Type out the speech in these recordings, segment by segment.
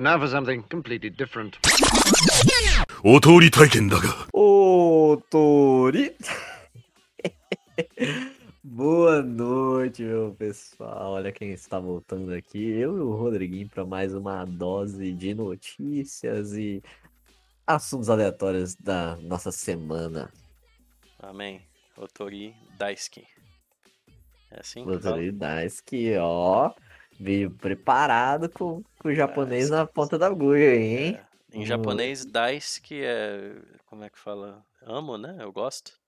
And now for something completely different. お通り体験だが Ô, Tori! Boa noite, meu pessoal. Olha quem está voltando aqui. Eu e o Rodriguinho para mais uma dose de notícias e assuntos aleatórios da nossa semana. Amém. Otori Daisuke. É assim que fala? Tori Daisuke, ó, veio preparado com, com o japonês na ponta da agulha, hein? É. Em Hum. japonês, Daisuke é. Como é que fala? Amo, né? Eu gosto.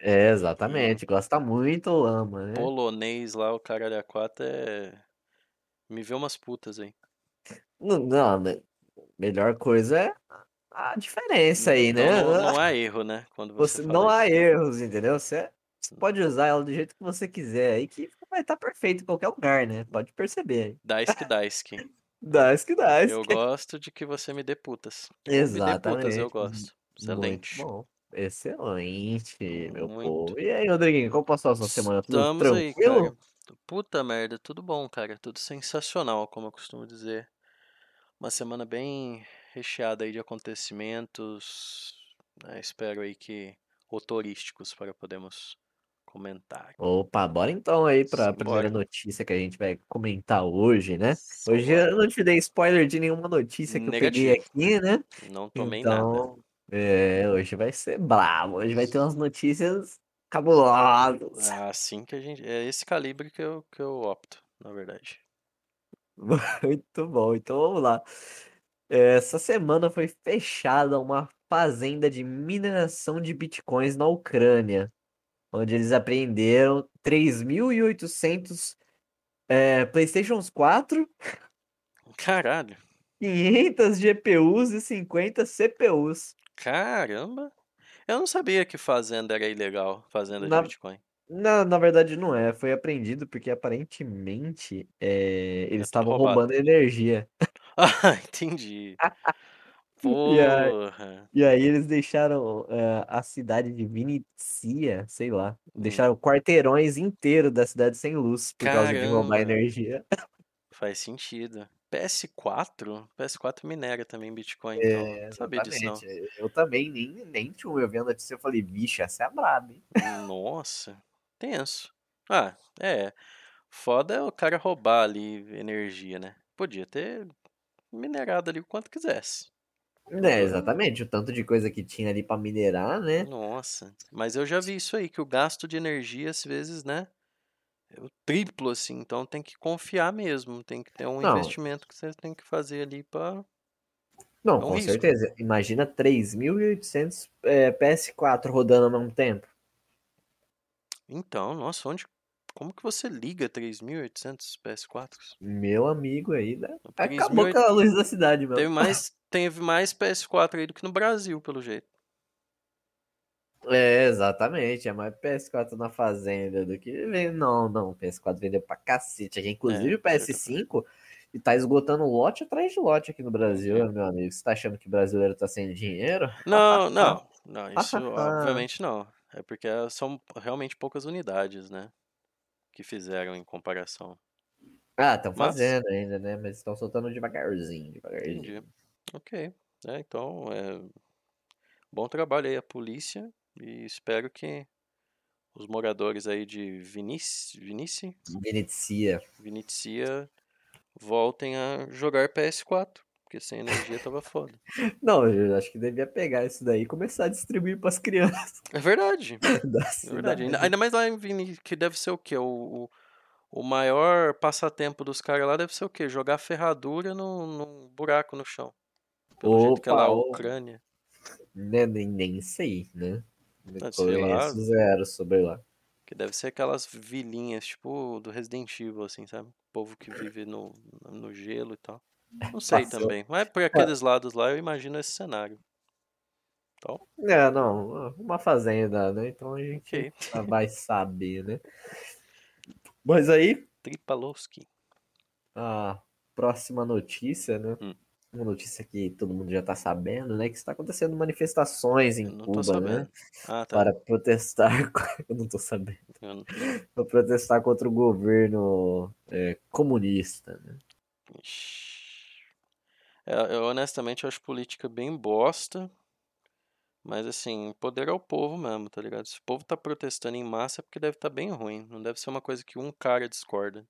É, exatamente. Gosta muito ou ama, né? Polonês lá, o caralho a quatro é. Me vê umas putas aí. Não, não, né? melhor coisa é a diferença aí, Não, né? não, não há erro, né? Quando você, Você não há isso. erros, entendeu? Você, você pode usar ela do jeito que você quiser aí, que vai estar perfeito em qualquer lugar, né? Pode perceber aí. Isso que dá. isso Eu gosto de que você me dê putas. Ou Me dê putas, eu Exatamente. gosto. Excelente. Muito bom. Excelente, meu Muito. povo. E aí, Rodriguinho, como passou a sua semana? Tudo Estamos aí, tranquilo? cara. Puta merda, tudo bom, cara. Tudo sensacional, como eu costumo dizer. Uma semana bem recheada aí de acontecimentos. né, Espero aí que otorísticos para podermos comentar. Opa, bora então aí para a primeira notícia que a gente vai comentar hoje, né? Hoje eu não te dei spoiler de nenhuma notícia que eu peguei Negativo. aqui, né? Não tomei nada. Então, é, hoje vai ser brabo. Hoje vai ter umas notícias cabulosas. É assim que a gente. É esse calibre que eu, que eu opto, na verdade. Muito bom. Então vamos lá. Essa semana foi fechada uma fazenda de mineração de bitcoins na Ucrânia, onde eles apreenderam 3.800 é, PlayStations 4, Caralho. 500 GPUs e 50 CPUs. Caramba. Eu não sabia que fazenda era ilegal, fazenda Na- de Bitcoin. Na, na verdade, não é. Foi apreendido porque aparentemente é, eles tudo estavam roubando energia. Ah, entendi. E aí- Porra. E aí eles deixaram eh, a cidade de Vinícius, sei lá, deixaram quarteirões inteiros da cidade sem luz por causa de roubar Caramba. energia. Faz sentido. PS4? PS4 minera também Bitcoin, então. É, Não sabia disso, não. Eu também nem, nem tinha eu vendo a notícia, eu falei, vixe, essa é braba, hein? Nossa, tenso. Ah, é. Foda é o cara roubar ali energia, né? Podia ter minerado ali o quanto quisesse. É, exatamente, o tanto de coisa que tinha ali pra minerar, né? Nossa, mas eu já vi isso aí, que o gasto de energia, às vezes, né? É o triplo, assim. Então tem que confiar mesmo. Tem que ter um Não. investimento que você tem que fazer ali pra. Não, É um com risco. certeza. Imagina 3.800 eh, PS4 rodando ao mesmo tempo. Então, nossa, onde. Como que você liga 3.800 PS4s? Meu amigo aí, né? 3.800 Acabou com a luz da cidade, Teve mesmo. mais, teve mais PS4 aí do que no Brasil, pelo jeito. É, exatamente. É mais PS4 na fazenda do que. Não, não. O PS4 vendeu pra cacete. aqui. Inclusive É, o PS5 e tá esgotando lote atrás de lote aqui no Brasil, Uhum. meu amigo. Você tá achando que brasileiro tá sem dinheiro? Não, não, não, isso Ah. obviamente não. É porque são realmente poucas unidades, né? Que fizeram em comparação. Ah, estão Mas- fazendo ainda, né? Mas estão soltando devagarzinho, devagarzinho. Entendi. Ok. É, então, é... bom trabalho aí a polícia e espero que os moradores aí de Vinici, Vinici. Vinicia voltem a jogar PS4, porque sem energia tava foda. Não, eu acho que devia pegar isso daí e começar a distribuir pras crianças É verdade, da é verdade. Ainda, ainda mais lá em Vini, que deve ser o quê? O, o, o maior passatempo dos caras lá deve ser o quê? Jogar ferradura num, num buraco no chão. Pelo jeito que é lá a Opa. Ucrânia. Né, nem, nem sei, né? Ah, sei lá. Zero sobre lá. Que deve ser aquelas vilinhas, tipo, do Resident Evil, assim, sabe? O povo que vive no, no gelo e tal. Não sei Passou. também. Mas por aqueles lados lá eu imagino esse cenário. Então, É, não, uma fazenda, né? Então a gente ok. vai saber, né? Mas aí, Tripalowski. a próxima notícia, né? Hum. Uma notícia que todo mundo já tá sabendo, né? Que está acontecendo manifestações em Cuba, né? Ah, tá. Para protestar. Eu não tô sabendo. Não- Para protestar contra o governo é, comunista, né? É, eu honestamente acho política bem bosta. Mas assim, poder ao povo mesmo, tá ligado? Se o povo tá protestando em massa é porque deve estar tá bem ruim. Não deve ser uma coisa que um cara discorda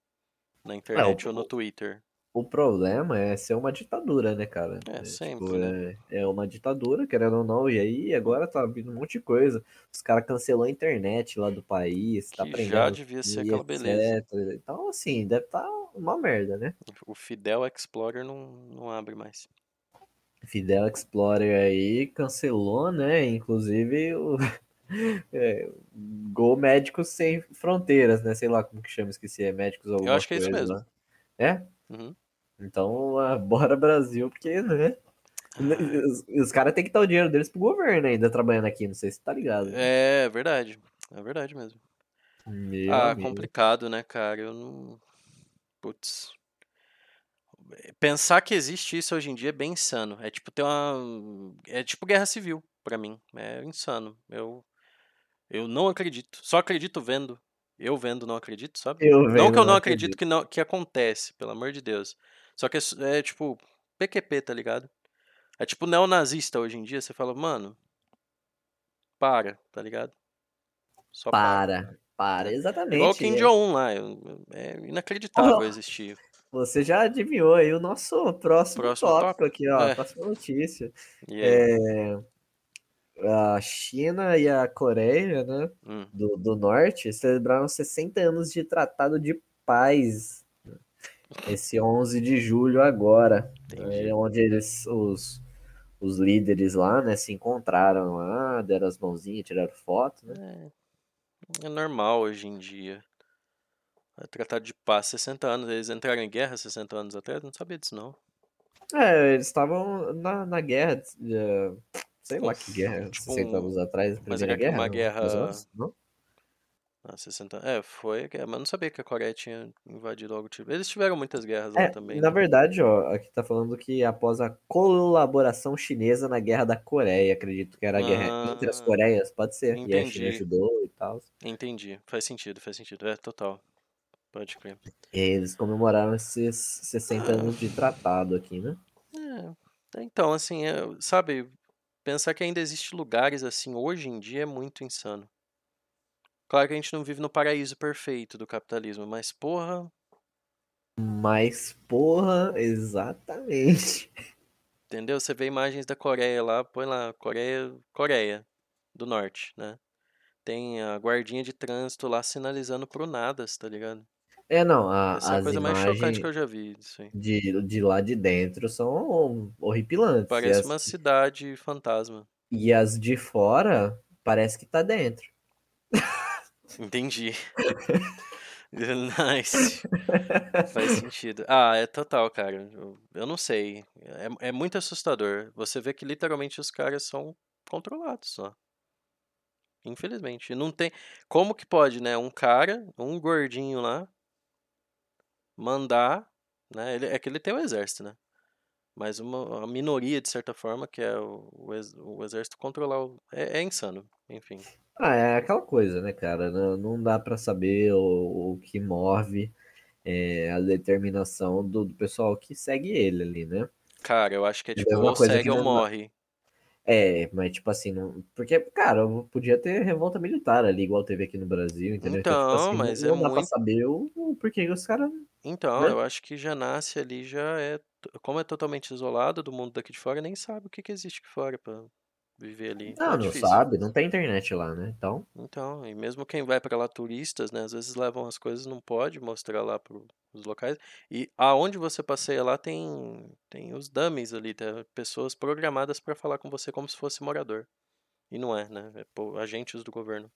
na internet É, ou no o, Twitter. O problema é ser uma ditadura, né, cara? É, É, sempre, tipo, né? é, é uma ditadura, querendo ou não, e aí agora tá vindo um monte de coisa. Os caras cancelou a internet lá do país, tá Que já prendendo devia ser aquela beleza. Então, assim, deve estar uma merda, né? O Fidel Explorer não, não abre mais. Fidel Explorer aí cancelou, né? Inclusive o é, Go Médicos Sem Fronteiras, né? Sei lá como que chama, esqueci, é Médicos Eu alguma acho que é isso coisa mesmo. lá. É? Uhum. Então, ah, bora Brasil, porque, né? Ah, Os, os caras têm que dar o dinheiro deles pro governo ainda trabalhando aqui, não sei se tá ligado. É verdade. É verdade mesmo. Meu Ah, amigo. complicado, né, cara? Eu não. Putz. Pensar que existe isso hoje em dia é bem insano. É tipo ter uma. É tipo guerra civil, pra mim. É insano. Eu, eu não acredito. Só acredito vendo. Eu vendo, não acredito, sabe? Eu Não que eu não não acredito acredito. que, não, que acontece, pelo amor de Deus. Só que é, é tipo PQP, tá ligado? É tipo neonazista hoje em dia. Você fala, mano, para, tá ligado? Só para. Para, para, né? É igual o Kim exatamente. É. Jong-un lá. É inacreditável existir. Você já adivinhou aí o nosso próximo Próximo tópico tópico? aqui, ó, É. próxima notícia. Aí? É, a China e a Coreia, né, Hum. do, do Norte, celebraram 60 anos de Tratado de Paz esse 11 de julho agora, Entendi. é, onde eles, os, os líderes lá, né, se encontraram lá, deram as mãozinhas, tiraram foto, né? É, é normal hoje em dia. É Tratado de paz, 60 anos. Eles entraram em guerra 60 anos atrás? Não sabia disso, não. É, eles estavam na, na guerra, eh, sei lá que guerra, Tipo 60 um. anos atrás, Mas Primeira era que uma Guerra, não? mais ou guerra. menos, não? Ah, 60 É, foi a guerra. Mas não sabia que a Coreia tinha invadido algo tipo. Eles tiveram muitas guerras lá É, também, na né? verdade, ó, aqui tá falando que após a colaboração chinesa na Guerra da Coreia, acredito que era a guerra entre as Ah, Coreias, pode ser, e a China entendi. ajudou e tal. Entendi. Faz sentido, faz sentido. É, total. Pode crer. Eles comemoraram esses 60 anos de tratado aqui, né? É, então, assim, é, sabe, pensar que ainda existe lugares assim hoje em dia é muito insano. Claro que a gente não vive no paraíso perfeito do capitalismo, mas porra, Mas, porra, exatamente. entendeu? Você vê imagens da Coreia lá, põe lá, Coreia, Coreia do Norte, né? Tem a guardinha de trânsito lá sinalizando pro nada, tá ligado? É, não, a- Essa é a coisa mais chocante que eu já vi de, de lá de dentro são horripilantes. Parece as, uma cidade fantasma. e as de fora, parece que tá dentro. Entendi. Nice. Faz sentido. Ah, é total, cara. Eu, não sei. É, é muito assustador. Você vê que literalmente os caras são controlados só. Infelizmente. Não tem. Como que pode, né? Um cara, um gordinho lá, mandar. Né? Ele, é que ele tem o exército, né? Mas uma, uma minoria, de certa forma, que é o, o, ex- o exército controlar o. É, é insano. Enfim. Ah, é aquela coisa, né, cara? Não, não dá pra saber o, o que move é, a determinação do, do pessoal que segue ele ali, né? Cara, eu acho que é É tipo, mesma ou segue ou morre. É, mas tipo assim, não, porque, cara, podia ter revolta militar ali, igual teve aqui no Brasil, entendeu? Então, tipo Então, assim, mas não, é não dá pra muito. saber o, o porquê que os caras, Então, né? eu acho que já nasce ali, já é. Como é totalmente isolado do mundo daqui de fora, nem sabe o que que existe aqui fora pra viver ali. Então Não, é não difícil. sabe, não tem internet lá, né? Então, Então, e mesmo quem vai pra lá, turistas, né? Às vezes levam as coisas, não pode mostrar lá pros locais. E aonde você passeia lá tem, tem os dummies ali, tá? pessoas programadas pra falar com você como se fosse morador. E não é, né? É pô, agentes do governo.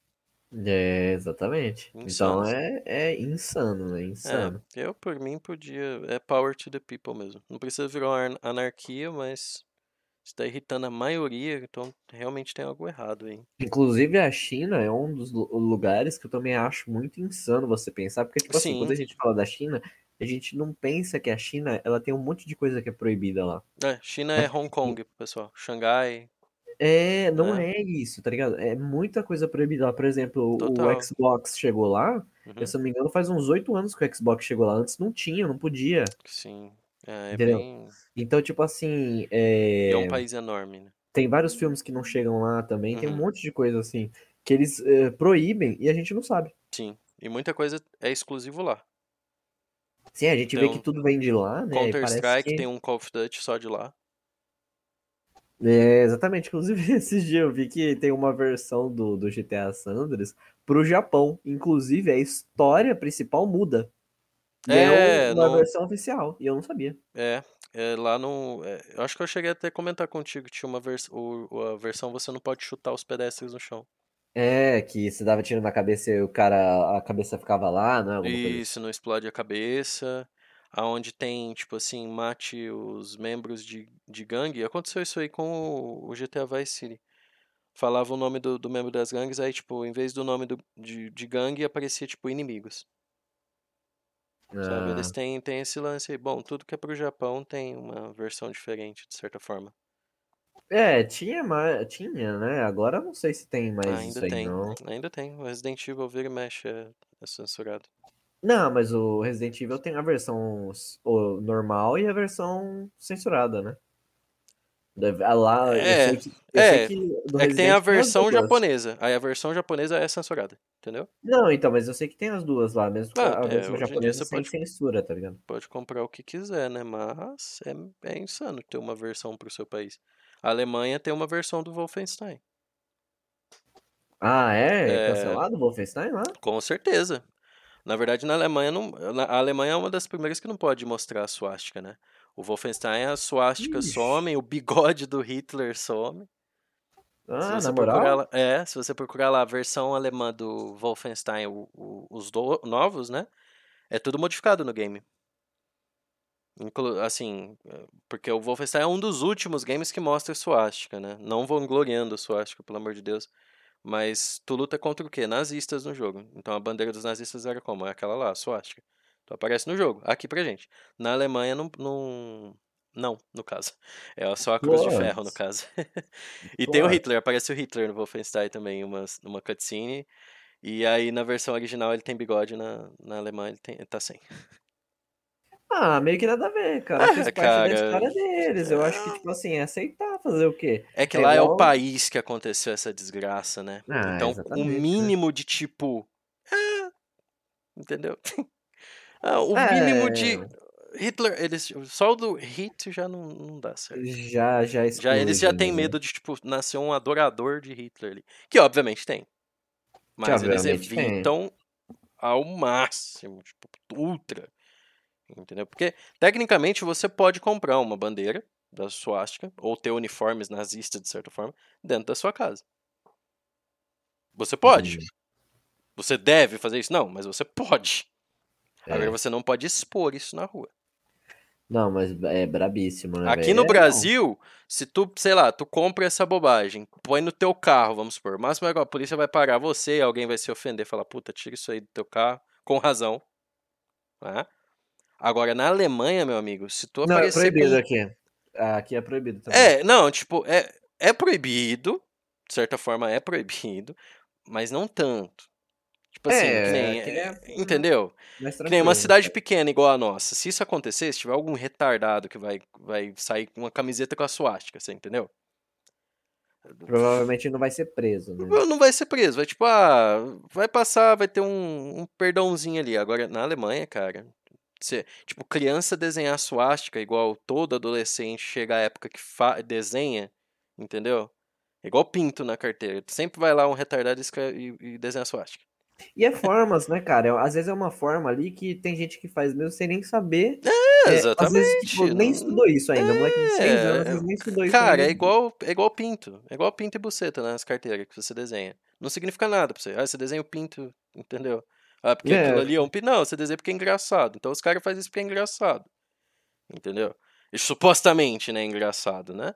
é, exatamente. Então Insanos. é, é insano, né? É, Insano. eu por mim podia. É power to the people mesmo. Não precisa virar uma ar- anarquia, mas está irritando a maioria, então realmente tem algo errado aí. Inclusive a China é um dos lu- lugares que eu também acho muito insano você pensar, porque tipo assim, quando a gente fala da China, a gente não pensa que a China, ela tem um monte de coisa que é proibida lá. é, China é Hong Kong, pessoal. Xangai, É, não né? é isso, tá ligado? É muita coisa proibida lá. Por exemplo, o Total. Xbox chegou lá, eu, Uhum. se eu não me engano, faz uns oito anos que o Xbox chegou lá. Antes não tinha, não podia. Sim. É, é Entendeu? bem. Então, tipo assim, é, é um país enorme, né? tem vários filmes que não chegam lá também, tem um Uhum. monte de coisa assim, que eles é, proíbem e a gente não sabe. Sim. E muita coisa é exclusivo lá. Sim, a gente Tem vê que tudo vem de lá, né? Counter-Strike que... tem um Call of Duty só de lá. É, exatamente. Inclusive, esses dias eu vi que tem uma versão do, do GTA San Andreas pro Japão. Inclusive, a história principal muda. E é, É, uma no- versão oficial. E eu não sabia. É, é lá no. é, eu acho que eu cheguei até a comentar contigo que tinha uma vers o, a versão você não pode chutar os pedestres no chão. É, que se dava tiro na cabeça e o cara, a cabeça ficava lá, não é? Alguma coisa. Isso, não explode a cabeça. Aonde tem, tipo assim, mate os membros de, de gangue. Aconteceu isso aí com o, o GTA Vice City. Falava o nome do, do membro das gangues, aí, tipo, em vez do nome do, de, de gangue, aparecia, tipo, inimigos. Sabe? Eles Ah, têm, têm esse lance aí. Bom, tudo que é pro Japão tem uma versão diferente, de certa forma. é, tinha, mais, tinha, né? Agora não sei se tem mais Ainda isso aí, tem, não. ainda tem. O Resident Evil vira e mexe é, é censurado. Não, mas o Resident Evil tem a versão normal e a versão censurada, né? Deve- ah, Lá, eu É, sei que, eu é, sei que do É que tem a as versão japonesa. Aí a versão japonesa é censurada, entendeu? Não, então, mas eu sei que tem as duas lá, mesmo que Ah, a é, versão japonesa sem pode, censura, tá ligado? pode comprar o que quiser, né? Mas é, é insano ter uma versão pro seu país. A Alemanha tem uma versão do Wolfenstein. Ah, é? É, Cancelado o Wolfenstein lá? com certeza. Na verdade, na Alemanha, não, a Alemanha é uma das primeiras que não pode mostrar a suástica, né? O Wolfenstein, a suástica Ixi. some, o bigode do Hitler some. Se Ah, você na procurar lá, é, se você procurar lá a versão alemã do Wolfenstein, o- o- os do- novos, né? É tudo modificado no game. Inclu- assim, porque o Wolfenstein é um dos últimos games que mostra suástica, né? Não vangloriando suástica, pelo amor de Deus. Mas tu luta contra o quê? Nazistas no jogo. Então a bandeira dos nazistas era como? É aquela lá, a suástica. Então aparece no jogo, aqui pra gente. Na Alemanha não, não, não, no caso. É só a cruz de ferro, no caso. E tem o. Hitler, aparece o Hitler no Wolfenstein também, uma, numa cutscene. E aí na versão original ele tem bigode, na, na alemã ele, tem, ele tá sem. Ah, meio que nada a ver, cara. É, Fez parte da cara. história deles. Eu acho que, tipo assim, é aceitar fazer o quê? É que É lá é o país que aconteceu essa desgraça, né? Ah, Então, o exatamente, né? mínimo de tipo. É, entendeu? Ah, o mínimo de. É, Hitler, eles. Só o do Hit já não, não dá certo. já, já Já, eles já têm né? medo de, tipo, nascer um adorador de Hitler ali. Que obviamente tem. Que Mas eles obviamente tem. evitam ao máximo, tipo, ultra. Entendeu? Porque, tecnicamente, você pode comprar uma bandeira da suástica, ou ter uniformes nazistas, de certa forma, dentro da sua casa. Você pode. Entendi. Você deve fazer isso? Não, mas você pode. Agora É. você não pode expor isso na rua. Não, mas é brabíssimo, né, Aqui velho? no É, não. Brasil, se tu, sei lá, tu compra essa bobagem, põe no teu carro, vamos supor. O máximo é que a polícia vai parar você, alguém vai se ofender, falar, puta, tira isso aí do teu carro, com razão. né? Agora, na Alemanha, meu amigo, se tu Não, é aparecer proibido com... aqui. Aqui é proibido também. É, não, tipo, é, é proibido, de certa forma é proibido, mas não tanto. Tipo assim, que É, nem, é, é entendeu? Que nem uma cidade pequena igual a nossa. Se isso acontecer, se tiver algum retardado que vai, vai sair com uma camiseta com a suástica, você entendeu? Provavelmente não vai ser preso, né? Não vai ser preso, vai tipo, ah, vai passar, vai ter um, um perdãozinho ali. Agora, na Alemanha, cara, você, tipo, criança desenhar suástica igual todo adolescente chega à época que fa- desenha, entendeu? Igual pinto na carteira. Sempre vai lá um retardado e, e, e desenha suástica. E é formas, né, cara? É- Às vezes é uma forma ali que tem gente que faz mesmo sem nem saber. É, É, às exatamente. vezes, tipo, nem estudou isso ainda. Um moleque de 6 anos, às É, vezes nem estudou isso cara, é igual, é igual pinto. É igual pinto e buceta nas carteiras que você desenha. Não significa nada pra você. Ah, você desenha o pinto, entendeu? Ah, porque aquilo É, ali é um pinto. Não, você desenha porque é engraçado. Então os caras fazem isso porque é engraçado. Entendeu? E supostamente, né, engraçado, né?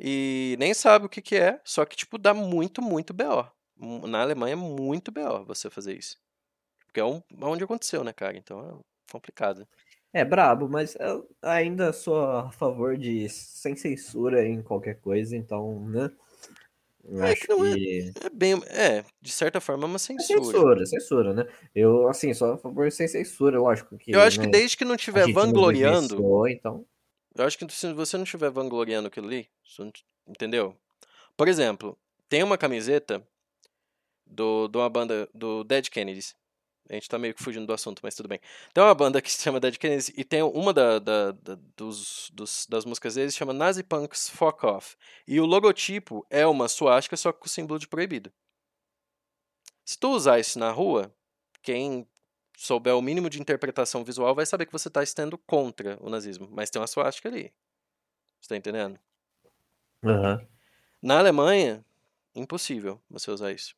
E nem sabe o que que é, só que, tipo, dá muito, muito B.O. Na Alemanha é muito B.O. você fazer isso. Porque é um- onde aconteceu, né, cara? Então é complicado. é brabo, mas eu ainda sou a favor de sem censura em qualquer coisa, então, né? Eu É acho que não é- que. É bem. É, de certa forma, é uma É censura. censura, censura, né? Eu, assim, só a favor sem censura, lógico que. Eu acho que né, desde que não estiver não vangloriando. vivenciou, então. Eu acho que se você não estiver vangloriando aquilo ali, não- entendeu? Por exemplo, tem uma camiseta do, de uma banda do Dead Kennedys. A gente tá meio que fugindo do assunto, mas tudo bem. Tem uma banda que se chama Dead Kennedys e tem uma da, da- da- dos, dos- das músicas deles chama Nazi Punks Fuck Off. E o logotipo é uma suástica, só com o símbolo de proibido. Se tu usar isso na rua, quem souber o mínimo de interpretação visual vai saber que você está estando contra o nazismo. Mas tem uma suástica ali. Você tá entendendo? Aham. Na Alemanha, impossível você usar isso.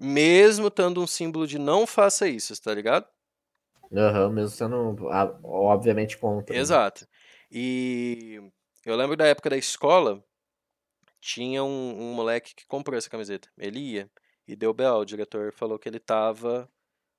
Mesmo estando um símbolo de não faça isso, tá ligado? Aham, mesmo sendo, ah, obviamente, contra. né? Exato. E eu lembro da época da escola, tinha um, um moleque que comprou essa camiseta. Ele ia e deu B.O. O diretor falou que ele tava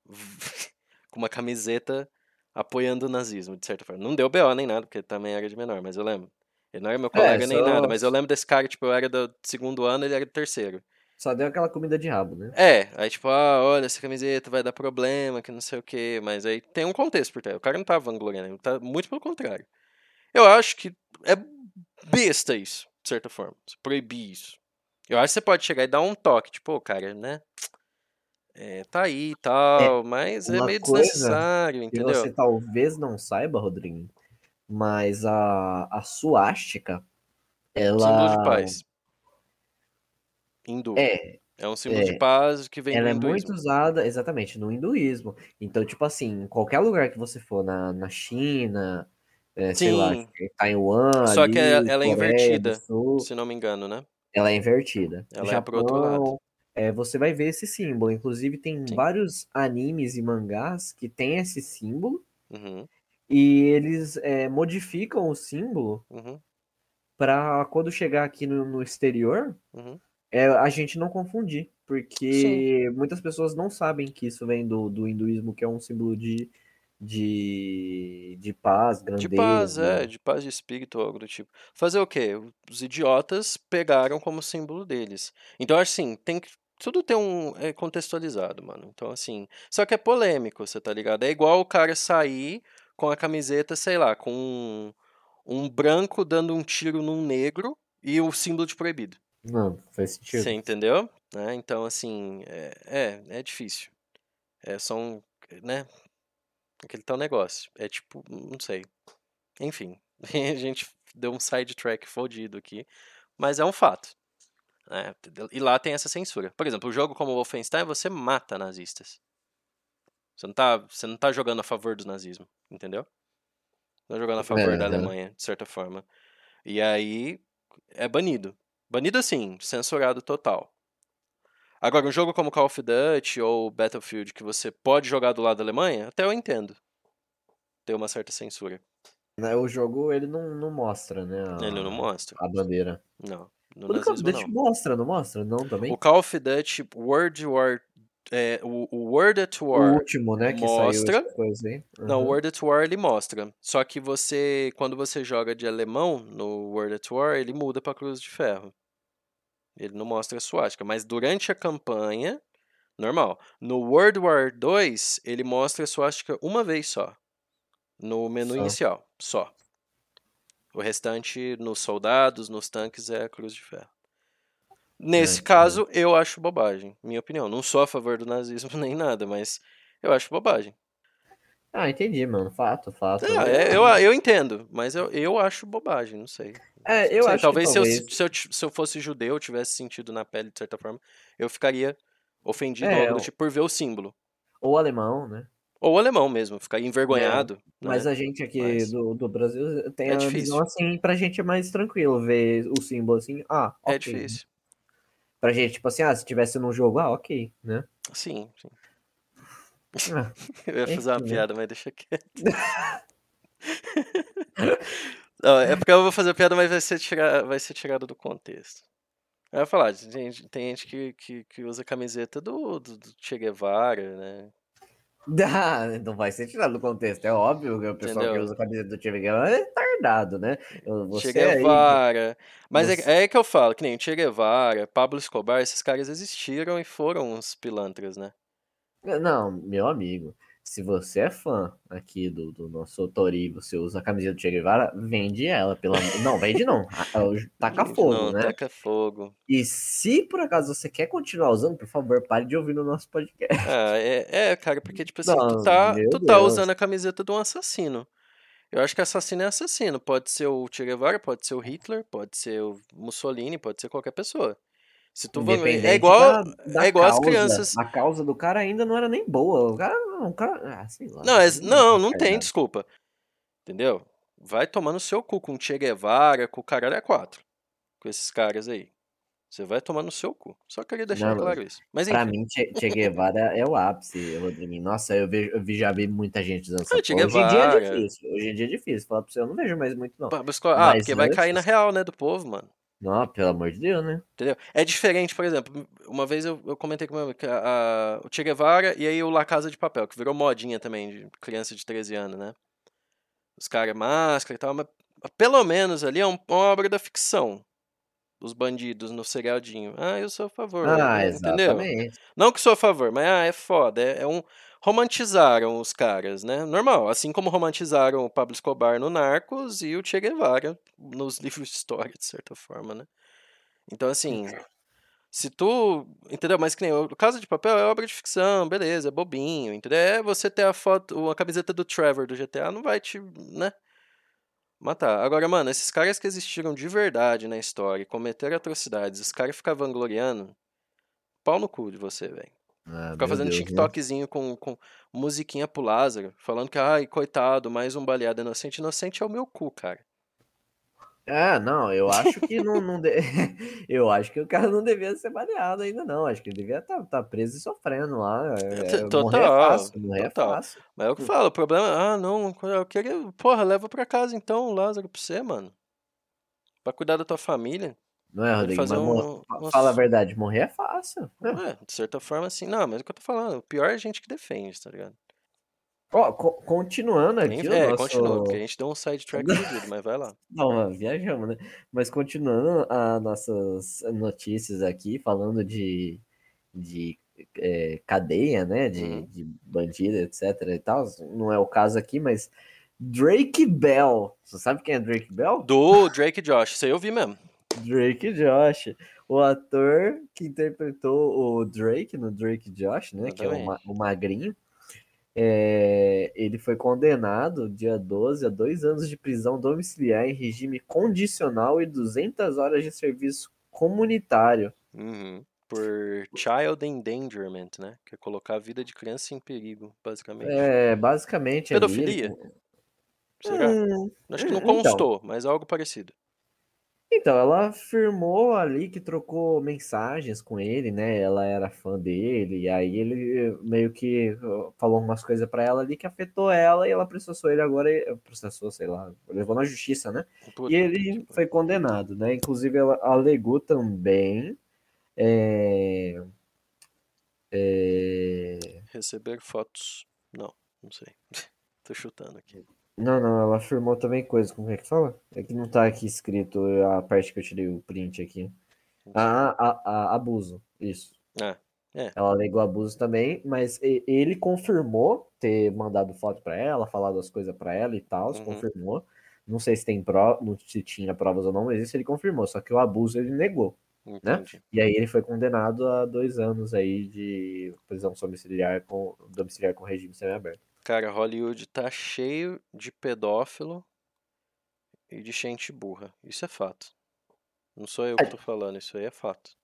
com uma camiseta apoiando o nazismo, de certa forma. Não deu B.O. nem nada, porque também era de menor, mas eu lembro. Ele não era meu colega nem só- nada, mas eu lembro desse cara, tipo, eu era do segundo ano, ele era do terceiro. Só deu aquela comida de rabo, né? É, aí tipo, ah, olha, essa camiseta vai dar problema, que não sei o quê, mas aí tem um contexto por trás. O cara não tá vangloriando, ele tá muito pelo contrário. Eu acho que é besta isso, de certa forma, você proibir isso. Eu acho que você pode chegar e dar um toque, tipo, ô, cara, né? É, tá aí e tal, mas é meio desnecessário, entendeu? você talvez não saiba, Rodrigo, mas a, a suástica, ela. Símbolo de paz. Hindu. É, É um símbolo é. de paz que vem ela do é muito usada, exatamente, no hinduísmo. Então, tipo assim, em qualquer lugar que você for, na, na China, é, sei lá, Sim. Taiwan, Só que ali, ela é invertida, Sul, se não me engano, né? ela é invertida. Ela é pro outro lado. Japão, é, você vai ver esse símbolo. Inclusive, tem Sim. vários animes e mangás que tem esse símbolo. Uhum, E eles é, modificam o símbolo uhum, para quando chegar aqui no, no exterior, uhum. É, a gente não confundir. Porque muitas pessoas não sabem que isso vem do, do hinduísmo, que é um símbolo de, de, de paz, grandeza. De paz, é, de paz de espírito ou algo do tipo. Fazer o quê? Os idiotas pegaram como símbolo deles. Então, assim, tem que. Tudo tem um. É contextualizado, mano. Então, assim. Só que é polêmico, você tá ligado? É igual o cara sair com a camiseta, sei lá, com um, um branco dando um tiro num negro e o símbolo de proibido. Não, faz sentido. Você entendeu? Né? Então, assim, é, é, é difícil. É, são, né? Aquele tal negócio. É tipo, não sei. Enfim, a gente deu um sidetrack fodido aqui, mas é um fato. né? E lá tem essa censura. Por exemplo, o jogo como Wolfenstein, você mata nazistas. Você não tá, você não tá jogando a favor do nazismo, entendeu? Não tá jogando a favor da É, né? Alemanha, de certa forma. E aí é banido. Banido assim, censurado total. Agora, um jogo como Call of Duty ou Battlefield que você pode jogar do lado da Alemanha, até eu entendo. Tem uma certa censura. Né, O jogo, ele não, não mostra, né, a, Ele não mostra. a bandeira. Não. No O Call of Duty não. mostra, não mostra? Não, também? O Call of Duty World War. É, o, o World at O War. último, né, que mostra. saiu aí. Não, o. World at War ele mostra. Só que você, quando você joga de alemão no World at War, ele muda pra Cruz de Ferro. Ele não mostra a suástica. Mas durante a campanha, normal. No World War 2, ele mostra a suástica uma vez só. No menu Só. inicial, só. O restante, nos soldados, nos tanques, é a Cruz de Ferro. Nesse entendi. caso, eu acho bobagem. Minha opinião. Não sou a favor do nazismo nem nada, mas eu acho bobagem. Ah, entendi, mano. Fato, fato. É, é, eu, eu entendo, mas eu, eu acho bobagem, não sei. É, eu sei, acho talvez, que se, eu, talvez... se, eu, se eu fosse judeu, tivesse sentido na pele, de certa forma, eu ficaria ofendido É, eu- tipo por ver o símbolo. Ou alemão, né? Ou alemão mesmo, ficaria envergonhado. Mas né? a gente aqui Mas- do, do Brasil tem É a difícil. visão assim, pra gente é mais tranquilo ver o símbolo assim, ah, ok. É difícil. Pra gente, tipo assim, ah, se tivesse num jogo, ah, ok, né? Sim, sim. Ah, Eu ia fazer uma né? piada, mas deixa quieto. Não, é porque eu vou fazer a piada, mas vai ser, tira... vai ser tirado do contexto. Eu ia falar, tem gente, tem gente que, que, que usa camiseta do, do, do Che Guevara, né? Ah, não vai ser tirado do contexto, é óbvio que o pessoal Entendeu? que usa a camiseta do Che Guevara é tardado, né? Você Che aí, Guevara. Mas é- você- é, que eu falo, que nem Che Guevara, Pablo Escobar, esses caras existiram e foram uns pilantras, né? Não, meu amigo, se você é fã aqui do, do nosso Tori, você usa a camiseta do Che Guevara, vende ela, pelo amor... Não, vende não, ah, taca fogo, Não, né? taca fogo. E se por acaso você quer continuar usando, por favor, pare de ouvir no nosso podcast. Ah, é, é, cara, porque, tipo assim, tu Não, tá, tu tá Deus. usando a camiseta de um assassino. Eu acho que assassino é assassino. Pode ser o Che Guevara, pode ser o Hitler, pode ser o Mussolini, pode ser qualquer pessoa. Se tu Independente é igual, da- da é igual as causa. crianças. A causa do cara ainda não era nem boa. O cara, o cara, ah, sei lá. Não, é- não, não é tem desculpa. Entendeu? Vai tomar no seu cu com Che Guevara, com o caralho é quatro. Com esses caras aí. Você vai tomar no seu cu. Só queria deixar Não, claro isso. Mas Pra mim, Che, che Guevara é o ápice, Rodriguinho. Nossa, eu, vejo, eu já vi muita gente usando essa Ah, porra. Hoje em dia é difícil. Hoje em dia é difícil. Falar pra você, eu não vejo mais muito, não. Ah, Mas porque vai cair na real, né, do povo, mano. Não, pelo amor de Deus, né? Entendeu? É diferente, por exemplo, uma vez eu, eu comentei com meu a, a- o Che Guevara e aí o La Casa de Papel, que virou modinha também, de criança de 13 anos, né? Os caras máscara e tal, mas pelo menos ali é um- uma obra da ficção. Os bandidos no seriadinho. Ah, eu sou a favor. Ah, entendeu? exatamente. Não que sou a favor, mas ah, é foda. É, é um. Romantizaram os caras, né? Normal. Assim como romantizaram o Pablo Escobar no Narcos e o Che Guevara nos livros de história, de certa forma, né? Então, assim. Se tu. Entendeu? Mas que nem o Casa de Papel é obra de ficção, beleza, é bobinho, entendeu? É você ter a foto, a camiseta do Trevor do GTA não vai te, né? Matar. Agora, mano, esses caras que existiram de verdade na história e cometeram atrocidades, os caras ficam vangloriando, pau no cu de você, velho. Ah, Ficar fazendo Deus, né? TikTokzinho com, com musiquinha pro Lázaro, falando que, ai, coitado, mais um baleado inocente. Inocente é o meu cu, cara. Ah, não, eu acho que não, não de- eu acho que o cara não devia ser baleado ainda, não. Acho que ele devia estar preso e sofrendo lá. É, T- morrer é total, fácil, morrer total. é fácil. Mas é o que eu falo, o problema, ah, não, eu queria, porra, leva pra casa então o Lázaro pra você, mano. Pra cuidar da tua família. Não é, Rodrigo? fazer um, fala a verdade, morrer é fácil. É. É, de certa forma, assim, não, mas é o que eu tô falando, o pior é a gente que defende, tá ligado? Ó, co- continuando aqui é, nosso... continua, porque a gente deu um sidetrack fudido, mas vai lá. Não, viajamos, né? Mas continuando as nossas notícias aqui, falando de, de é, cadeia, né? De, Uhum. de bandido, etc e tal. Não é o caso aqui, mas Drake Bell. Você sabe quem é Drake Bell? Do Drake Josh, isso aí eu vi mesmo. Drake Josh. O ator que interpretou o Drake no Drake Josh, né? Que é o, ma- o magrinho. É, ele foi condenado dia 12 a dois anos de prisão domiciliar em regime condicional e 200 horas de serviço comunitário. Uhum. Por child endangerment, né? Que é colocar a vida de criança em perigo, basicamente. É, basicamente. ali, Pedofilia? ele- Será? Hum, Acho que não então. constou, mas algo parecido. Então, ela afirmou ali que trocou mensagens com ele, né? Ela era fã dele, e aí ele meio que falou umas coisas pra ela ali que afetou ela e ela processou ele agora, e- processou, sei lá, levou na justiça, né? Puta E ele foi condenado, né? Inclusive, ela alegou também. é, é, Receber fotos. Não, não sei. Tô chutando aqui. Não, não, ela afirmou também coisas, como é que fala? É que não tá aqui escrito a parte que eu tirei o print aqui. Ah, a, a- abuso, isso. Ah, é. Ela alegou abuso também, mas ele confirmou ter mandado foto pra ela, falado as coisas pra ela e tal, Uhum. confirmou. Não sei se tem prova, se tinha provas ou não, mas isso ele confirmou. Só que o abuso ele negou. Entendi. E aí ele foi condenado a dois anos aí de prisão domiciliar com domiciliar com regime semiaberto. Cara, Hollywood tá cheio de pedófilo e de gente burra. Isso é fato. Não sou eu que tô falando, isso aí é fato.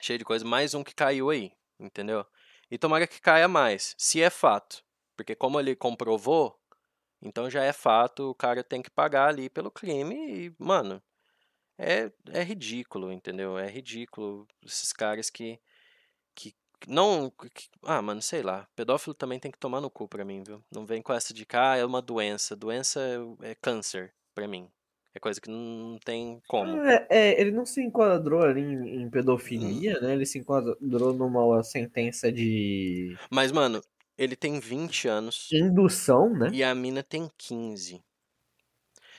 Cheio de coisa. Mais um que caiu aí, entendeu? E tomara que caia mais, se é fato. Porque como ele comprovou, então já é fato, o cara tem que pagar ali pelo crime e, mano, é, é ridículo, entendeu? É ridículo esses caras que, que não. ah, mano, sei lá. Pedófilo também tem que tomar no cu pra mim, viu? Não vem com essa de que ah, é uma doença. Doença é, é câncer pra mim. É coisa que não tem como. É, é, ele não se enquadrou ali em, em pedofilia, né? Ele se enquadrou numa sentença de. Mas, mano, ele tem 20 anos Indução, né? e a mina tem 15.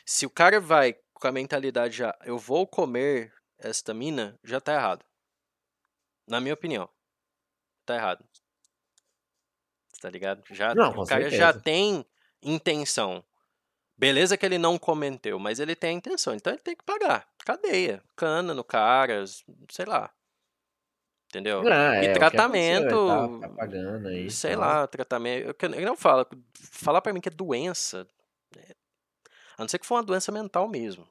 Se o cara vai com a mentalidade já, eu vou comer esta mina, já tá errado. Na minha opinião. Tá errado. Tá ligado? Já, Não, o cara já certeza. tem intenção. Beleza que ele não cometeu, mas ele tem a intenção. Então ele tem que pagar. Cadeia. Cana no cara, sei lá. Entendeu? Não, é, e que tratamento. tá- tá pagando aí, sei tal. lá, tratamento. Eu, não falo. Falar pra mim que é doença. é- a não ser que for uma doença mental mesmo.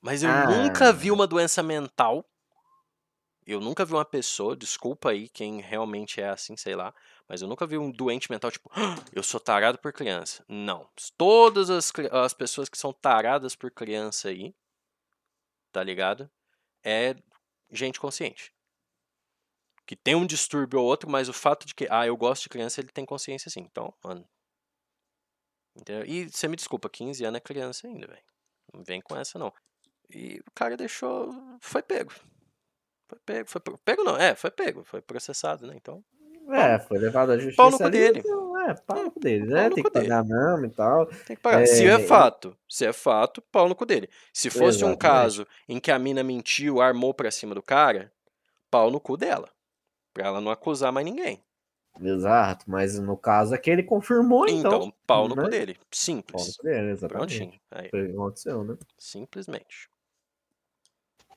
Mas eu nunca Ah. vi uma doença mental. Eu nunca vi uma pessoa, desculpa aí quem realmente é assim, sei lá, mas eu nunca vi um doente mental tipo, "Ah, eu sou tarado por criança. Não. Todas as, as pessoas que são taradas por criança aí, tá ligado? É gente consciente. Que tem um distúrbio ou outro, mas o fato de que, ah, eu gosto de criança, ele tem consciência sim. Então, mano. Entendeu? E você me desculpa, 15 anos é criança ainda, velho. Não vem com essa, não. E o cara deixou. Foi pego. Foi pego. Foi pego não, é, foi pego. Foi processado, né? Então. É, foi levado à justiça Pau no cu dele. então, É, pau no cu dele, pau né? no Tem que pagar mesmo e tal. Tem que pagar. Se É, é fato, se é fato, pau no cu dele. Se fosse um Exatamente. caso em que a mina mentiu, armou pra cima do cara, pau no cu dela. Pra ela não acusar mais ninguém. Exato, mas no caso aqui ele confirmou, então. Então, pau no né? cu dele. Pau no Simples. cu dele, exatamente. Prontinho. Aí, Foi o que aconteceu, né? simplesmente.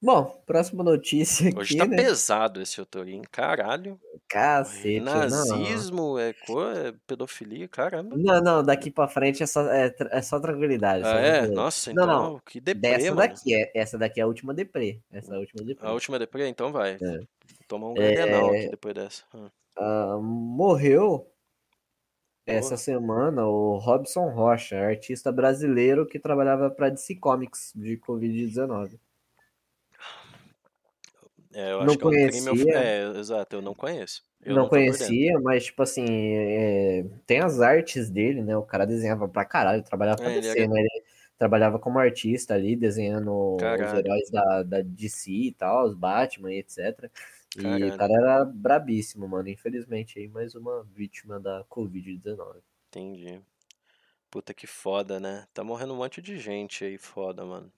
Bom, próxima notícia aqui, Hoje tá né? pesado esse autorinho. Caralho. Cacete. Nazismo, é, co- é pedofilia, caramba. Não, não, daqui pra frente é só, é, é só tranquilidade. Ah, é? tranquilidade. Nossa, Não, então, não. que deprê, Dessa mano. daqui, é, essa daqui é a última deprê. Essa é a última deprê. A última deprê, então vai. É. Tomar um É, Grandenal aqui depois dessa. Ah. Ah, morreu essa semana o Robson Rocha, artista brasileiro que trabalhava para DC Comics de Covid-19. É, eu Não acho que é um crime. conhecia. É, exato, eu não conheço. Eu não dentro. conhecia, mas, tipo assim, é, tem as artes dele, né? O cara desenhava pra caralho, trabalhava pra É, ele DC, era- né? Ele trabalhava como artista ali, desenhando os Caralho. heróis da, da DC e tal, os Batman e etc. E Caralho. o cara era brabíssimo, mano. Infelizmente, aí, mais uma vítima da Covid-19. Entendi. Puta que foda, né? Tá morrendo um monte de gente aí, foda, mano.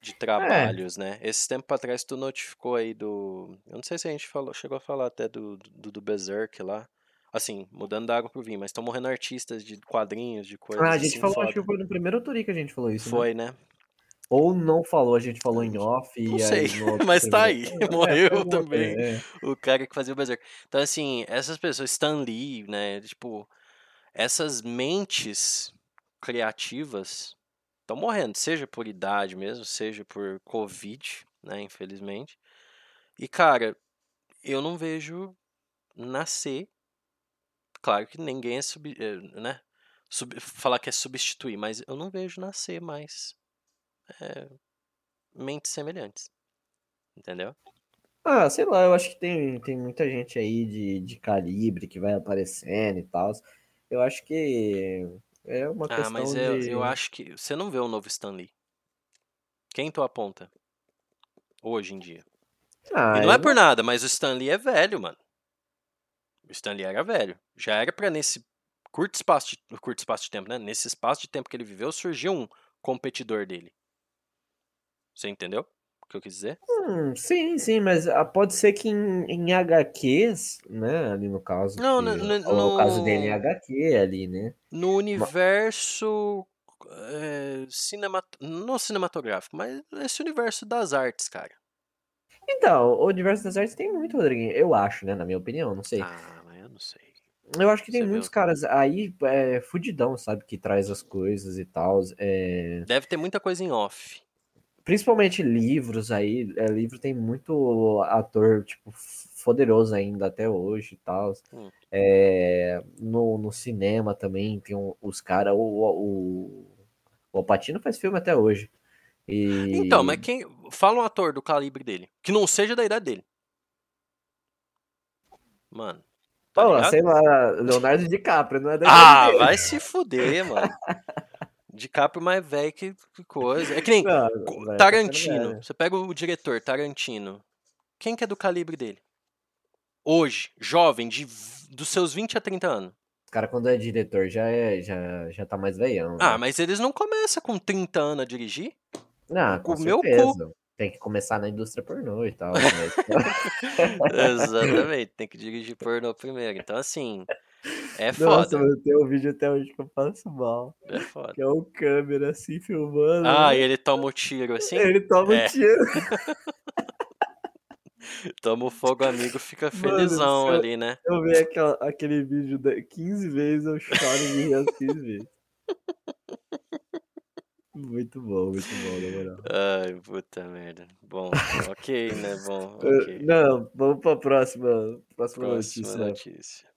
É. De trabalhos, né? Esse tempo pra trás tu notificou aí do. Eu não sei se a gente falou, chegou a falar até do, do, do Berserk lá. Assim, mudando da água pro vinho, mas estão morrendo artistas de quadrinhos, de coisas Ah, a gente assim, falou, foda. acho que foi no primeiro Tori que a gente falou isso, né? Foi, né? Ou não falou, a gente falou em off e Não aí sei, outro mas tá aí, É, morreu outro, também. é. o cara que fazia o Berserk. Então, assim, essas pessoas, Stan Lee, né? Tipo, essas mentes criativas estão morrendo, seja por idade mesmo, seja por Covid, né? Infelizmente. E, cara, eu não vejo nascer. Claro que ninguém é sub, eh, né? Sub- falar que é substituir, mas eu não vejo nascer mais eh, mentes semelhantes. Entendeu? Ah, sei lá, eu acho que tem, tem muita gente aí de, de calibre que vai aparecendo e tal. Eu acho que é uma Ah, questão mas eu, de. eu acho que você não vê o novo Stan Lee. Quem tu aponta? Hoje em dia. Ah, e não é por nada, mas o Stan Lee é velho, mano. O Stan Lee era velho. Já era pra nesse curto espaço de, curto espaço de tempo, né? Nesse espaço de tempo que ele viveu, surgiu um competidor dele. Você entendeu que eu quis dizer? Hum, sim, sim, mas ah, pode ser que em, em HQs, né? Ali no caso. Não, que no- no- falou o caso dele em no- HQ ali, né? No universo é, cinemat... não cinematográfico, mas esse universo das artes, cara. Então, o universo das artes tem muito, Rodriguinho. Eu acho, né? Na minha opinião, não sei. Ah, mas eu não sei. Eu acho que tem Você muitos viu. caras aí, é, fudidão, sabe? Que traz as coisas e tal. É... Deve ter muita coisa em off. Principalmente livros aí. É, livro tem muito ator, tipo, poderoso ainda até hoje e tal. Hum. É, no, no cinema também tem um- os caras. O, o, o Alpatino faz filme até hoje. E... Então, mas quem. Fala um ator do calibre dele. Que não seja da idade dele. Mano. tá Pô, sei lá, Leonardo DiCaprio, não é da Ah, idade dele. vai se fuder, mano. DiCaprio mais velho que, que coisa. É que nem Não, tá Tarantino. Você pega o diretor Tarantino. Quem que é do calibre dele? hoje, jovem, de, dos seus 20 a 30 anos. O cara, quando é diretor, já, é, já, já tá mais veião. Ah, né? mas eles não começam com 30 anos a dirigir? Ah, com o meu cu. Tem que começar na indústria pornô e tal. mas- Exatamente, tem que dirigir pornô primeiro. Então, assim, é Nossa, foda. mano, tem um vídeo até hoje que eu passo mal. É foda. Que é o câmera assim filmando. Ah, e ele toma o tiro assim, Ele toma É. um tiro. toma o fogo amigo, fica Mano felizão céu. ali, né? Eu vejo aquela- aquele vídeo da- 15 vezes, eu choro e me as 15 vezes. Muito bom, muito bom, na moral. Ai, puta merda. Bom, ok, né? Bom, Eh, ok. Não, vamos pra próxima, próxima, Próxima notícia. notícia.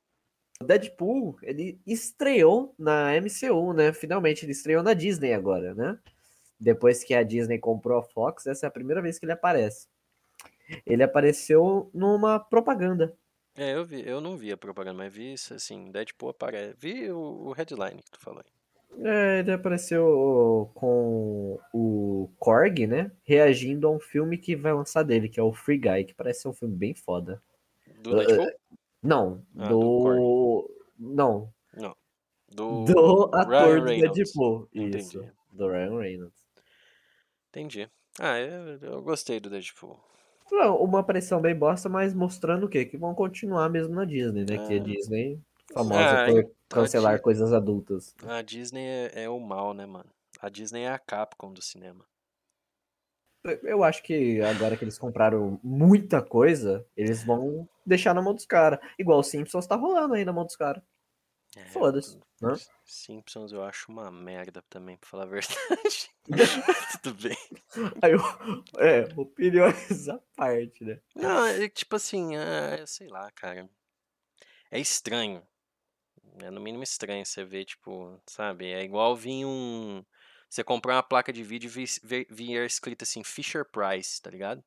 Deadpool, ele estreou na MCU, né? Finalmente, ele estreou na Disney agora, né? Depois que a Disney comprou a Fox, essa é a primeira vez que ele aparece. Ele apareceu numa propaganda. É, eu vi, eu não vi a propaganda, mas vi assim, Deadpool aparece. Vi o, o headline que tu falou aí. É, ele apareceu com o Korg, né? Reagindo a um filme que vai lançar dele, que é o Free Guy, que parece ser um filme bem foda. Do Deadpool? Não, Ah, do do. Não, Do, do ator do. Deadpool. Entendi. Isso, do Ryan Reynolds. Entendi. Ah, eu, eu gostei do Deadpool. Não, uma aparição bem bosta, mas mostrando o quê? Que vão continuar mesmo na Disney, né? Que a Ah. Disney, famosa Ah, por cancelar Di- coisas adultas. A Disney é, é o mal, né, mano? A Disney é a Capcom do cinema. Eu acho que agora que eles compraram muita coisa, eles vão deixar na mão dos caras. Igual o Simpsons tá rolando aí na mão dos caras. É, Foda-se, né? Simpsons eu acho uma merda também, pra falar a verdade. Tudo bem. Aí, eu- é, opiniões à parte, né? Não, é tipo assim, é, sei lá, cara. É estranho. É no mínimo estranho você ver, tipo, sabe? É igual vir um. Você comprar uma placa de vídeo e vi- ver- vir escrito assim, Fisher Price, tá ligado?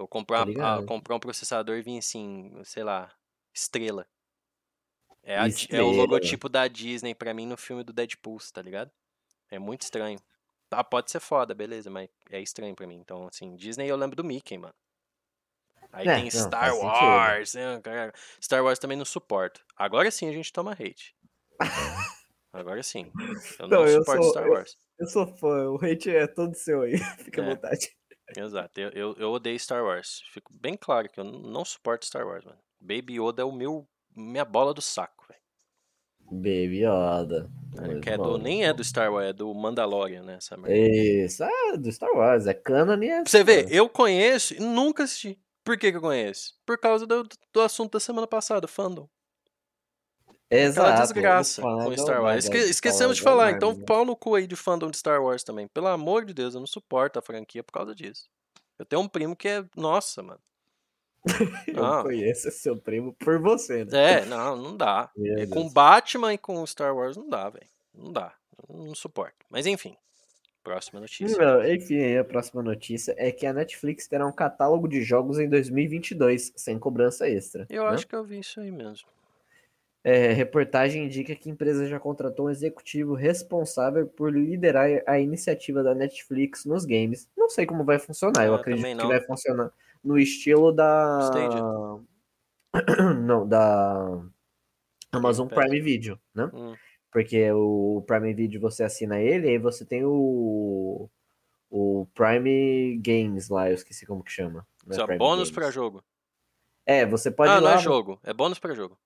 Ou comprar, Tô uma- ah, comprar um processador e vir assim, sei lá, estrela. É, a Di- é o Estrela. logotipo da Disney pra mim no filme do Deadpool, tá ligado? É muito estranho. Ah, pode ser foda, beleza, mas é estranho pra mim. Então, assim, Disney eu lembro do Mickey, mano. Aí É, tem não, Star. Wars. né? Star Wars também não suporto. Agora sim a gente toma hate. Agora sim. Eu não, Não, eu suporto sou- Star Wars. Eu sou fã, o hate é todo seu aí. Fica à É. vontade. Exato. Eu, eu, eu odeio Star Wars. Fico bem claro que eu não suporto Star Wars, mano. Baby Yoda é o meu. Minha bola do saco, velho. Baby Yoda. É, Que é do, nem é do Star Wars, é do Mandalorian, né? Essa merda. Isso, ah, do Star Wars, é canon e é. Você fã. eu conheço e nunca assisti. Por que, que eu conheço? Por causa do, do assunto da semana passada, fandom. Aquela Exato, desgraça o fã com é Star Wars. Esque- esquecemos de falar, é então pau no cu aí de fandom de Star Wars também. Pelo amor de Deus, eu não suporto a franquia por causa disso. Eu tenho um primo que é. Nossa, mano. Eu Não. conheço seu primo por você, né? É, não, não dá. E com. Batman e com Star Wars não dá, velho. Não dá. Eu Não suporto. Mas enfim. Próxima notícia. Não, enfim, a próxima notícia é que a Netflix terá um catálogo de jogos em 2022, sem cobrança extra. Eu né? acho que eu vi isso aí mesmo. É, reportagem indica que a empresa já contratou um executivo responsável por liderar a iniciativa da Netflix nos games. Não sei como vai funcionar, eu Ah, acredito que vai funcionar no estilo da. Stadia. Não, da Amazon. Prime Video, né? Hum. Porque o Prime Video você assina ele, aí você tem o. O Prime Games lá, eu esqueci como que chama. É Isso é Prime bônus pra jogo. É, você pode ah, ir não lá. é jogo. É bônus pra jogo.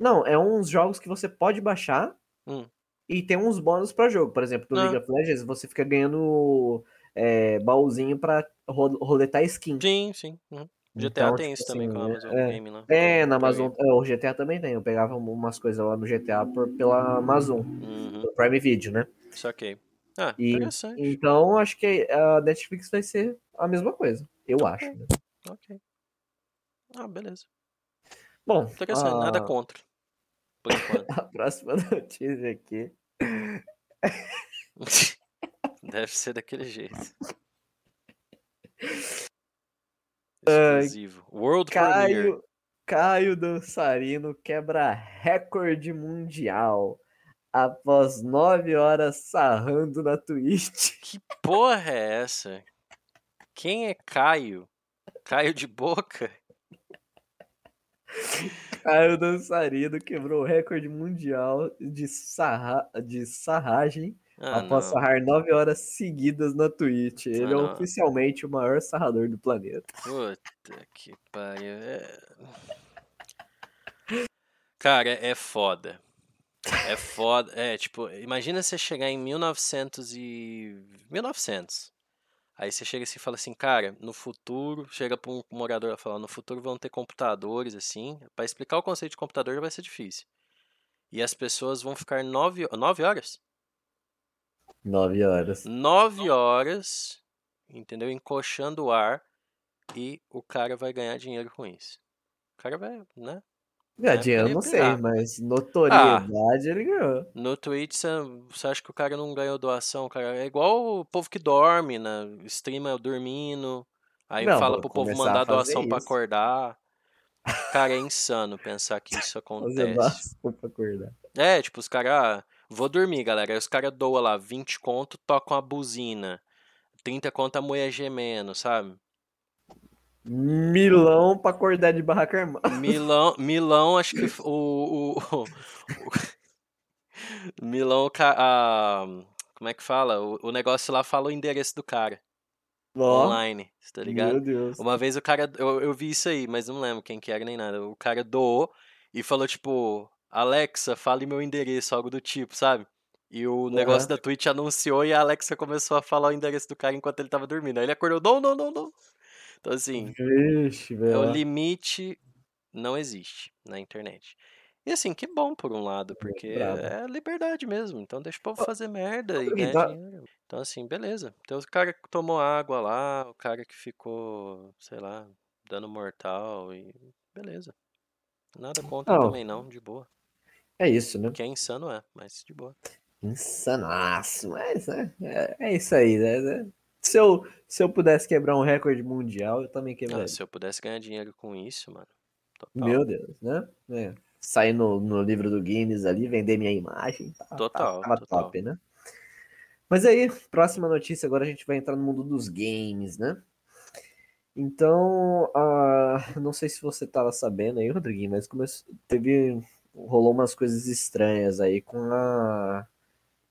Não, é uns jogos que você pode baixar Hum. e tem uns bônus pra jogo. Por exemplo, no Ah. League of Legends você fica ganhando é, baúzinho pra ro- roletar skin. Sim, sim. uhum. GTA Então, tem tipo isso também assim, com a Amazon é, Game lá. É, na. Amazon. é, o GTA também tem. Eu pegava umas coisas lá no GTA por, pela Amazon, Uhum. no Prime Video, né? Saquei. Ah, E- interessante. Então acho que a Netflix vai ser a mesma coisa. Eu acho. né? Ok. Ah, beleza. Bom, Interessante. Nada a, contra. Por enquanto. a próxima notícia aqui. Deve ser daquele jeito. Exclusivo. World. Caio, Caio Dançarino quebra recorde mundial após nove horas sarrando na Twitch. Que porra é essa? Quem é Caio? Caio de boca? Caio Dançarino quebrou o recorde mundial de, sarra... de sarragem Ah, após não. sarrar 9 horas seguidas na Twitch. Ele é não. oficialmente o maior sarrador do planeta. Puta que pariu. é- Cara, é foda. É foda. É, tipo, imagina você chegar em 1900 e... 1900. Aí você chega assim e fala assim, cara, no futuro, chega pra um morador e fala, no futuro vão ter computadores, assim. Pra explicar o conceito de computador vai ser difícil. E as pessoas vão ficar nove, nove horas? 9 horas. nove horas, entendeu? Encoxando o ar e o cara vai ganhar dinheiro com isso. O cara vai, né? Gadinho, eu ele não sei, mas notoriedade ele ganhou. No Twitch, você acha que o cara não ganhou doação? Cara, é igual o povo que dorme, né? Streama dormindo, aí Não, fala pro povo mandar fazer doação pra isso. acordar. Cara, é insano pensar que isso Fazer acontece. doação pra acordar. É, tipo, os caras, ah, vou dormir, galera. Aí os caras doam lá 20 conto, tocam a buzina. 30 conto a mulher gemendo, sabe? Milão pra acordar de barraca armada. Milão, Milão, acho que o, o, o- Milão, a, como é que fala? O, o negócio lá fala o endereço do cara, Ó, online, tá ligado? meu Deus. Uma vez o cara, eu, eu vi isso aí, mas não lembro quem que era nem nada. O cara doou e falou tipo, Alexa, fale meu endereço, algo do tipo, sabe? E o negócio da Twitch anunciou e a Alexa começou a falar o endereço do cara enquanto ele tava dormindo. Aí ele acordou, não, não, não, não. Então assim, Vixe, é o limite não existe na internet. E assim, que bom por um lado, porque brabo. é liberdade mesmo. Então deixa o povo fazer merda e ganhar dinheiro. Então assim, beleza. Tem o cara que tomou água lá, o cara que ficou, sei lá, dano mortal e beleza. Nada contra Não. também não, de boa. É isso, né? Que é insano é, mas de boa. Insanaço, mas é, é, é isso aí, né? Se eu, se eu pudesse quebrar um recorde mundial, eu também Ah, quebraria. se eu pudesse ganhar dinheiro com isso, mano. Total. Meu Deus, né? É. Sair no, no livro do Guinness ali, vender minha imagem. Tá, tá- Total, tava total. top, né? Mas aí, próxima notícia, agora a gente vai entrar no mundo dos games, né? Então, ah, não sei se você tava sabendo aí, Rodriguinho, mas começou, teve, rolou umas coisas estranhas aí com a,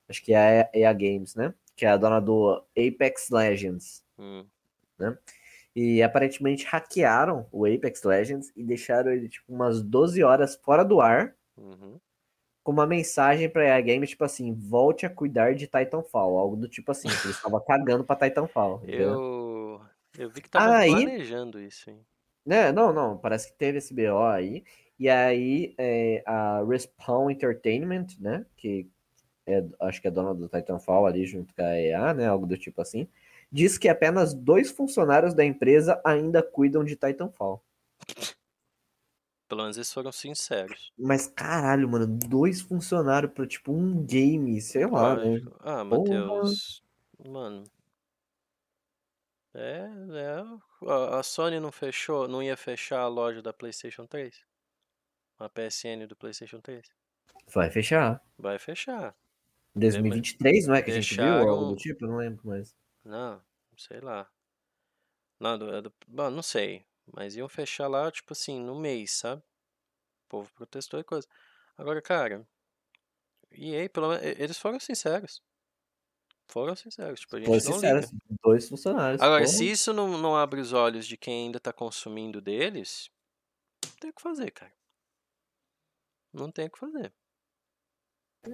acho que é a EA Games, né? Que é a dona do Apex Legends. Hum. E aparentemente hackearam o Apex Legends e deixaram ele tipo umas 12 horas fora do ar Uhum. com uma mensagem pra EA Games, tipo assim, volte a cuidar de Titanfall, algo do tipo assim, que eles estavam cagando pra Titanfall? Eu, eu vi que tava Aí- planejando isso, hein? Né? Não, não, parece que teve esse BO aí, e aí é, a Respawn Entertainment, né, que é, acho que é dona do Titanfall ali junto com a EA, né, algo do tipo assim, diz que apenas dois funcionários da empresa ainda cuidam de Titanfall. Pelo menos eles foram sinceros. Mas caralho, mano, dois funcionários pra tipo um game, sei lá, né? Ah, Matheus. Mano. É, é. A a Sony não fechou, não ia fechar a loja da PlayStation 3? A PSN do PlayStation 3? Vai fechar. Vai fechar. 2023, não é que a gente viu? Ou algo Deixaram- do tipo? Eu não lembro mais. Não, sei lá. Não, do, é do- bom, não sei. Mas iam fechar lá, tipo assim, no mês, sabe? O povo protestou e coisa. Agora, cara. E aí, pelo menos, eles foram sinceros. Foram sinceros. Tipo, a gente Foi sincero, liga. dois funcionários. Agora, porra. se isso não, não abre os olhos de quem ainda tá consumindo deles, não tem o que fazer, cara. Não tem o que fazer.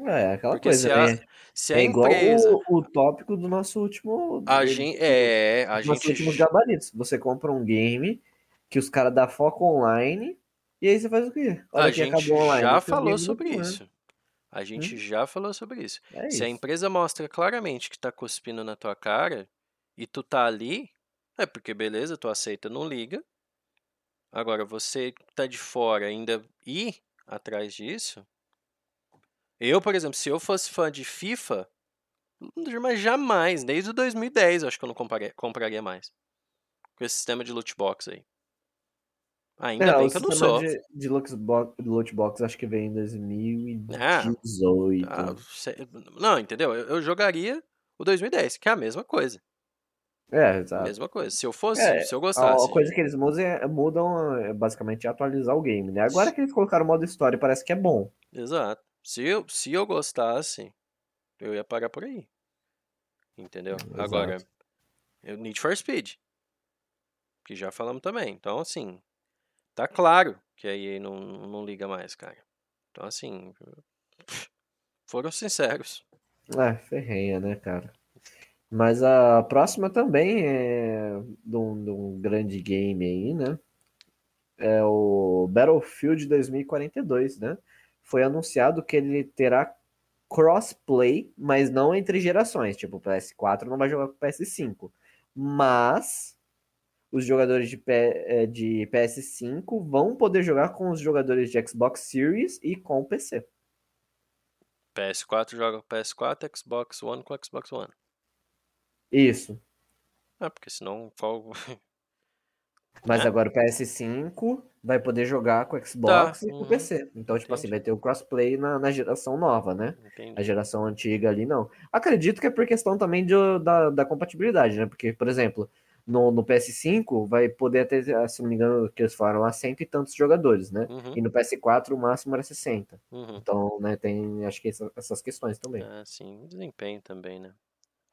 É, aquela Porque coisa, se a, né? se a É igual empresa. o, o tópico do nosso último. A gente, é, a gente. últimos gabaritos. Você compra um game que os caras dão foco online, e aí você faz o quê? A Hora que gente acabou online. já falou sobre né? isso. A gente já falou sobre isso. É Se a empresa mostra claramente que tá cuspindo na tua cara e tu tá ali, é porque beleza, tu aceita, não liga. Agora, você que tá de fora ainda ir atrás disso. Eu, por exemplo, se eu fosse fã de FIFA, mas jamais, desde o 2010, eu acho que eu não compraria, compraria mais. Com esse sistema de loot box aí. Ainda É, bem que eu não sou. de, de lootbox, lootbox acho que veio em Ah, 2018. Ah, cê- Não, entendeu? Eu, eu jogaria o 2010, que é a mesma coisa. É, exato. Mesma coisa. Se eu fosse, É, se eu gostasse. a coisa que eles mudam é, mudam é basicamente atualizar o game, né? Agora que eles colocaram o modo história, parece que é bom. Exato. Se eu, se eu gostasse, eu ia parar por aí. Entendeu? Agora, Exato. eu Need for Speed. Que já falamos também. Então, assim, tá claro que a EA não, não liga mais, cara. Então, assim, foram sinceros. É, ferrenha, né, cara? Mas a próxima também é de um, de um grande game aí, né? É o Battlefield 2042, né? Foi anunciado que ele terá crossplay, mas não entre gerações. Tipo, o PS4 não vai jogar com o PS5. Mas os jogadores de, P- eh, de PS5 vão poder jogar com os jogadores de Xbox Series e com o PC. PS4 joga com PS4, Xbox One com Xbox One. Isso. Ah, porque senão qual. Mas É. agora o PS5 vai poder jogar com o Xbox e com o uhum. PC. Então, tipo assim, Entendi. vai ter o crossplay na, na geração nova, né? A Entendi. geração antiga ali não. Acredito que é por questão também de, da, da compatibilidade, né? Porque, por exemplo, no, no PS5 vai poder ter, se não me engano, que eles falaram lá, cento e tantos jogadores, né? Uhum, E no PS4 o máximo era 60. uhum. Então, né, tem acho que essa- essas questões também. Ah, sim. Desempenho também, né?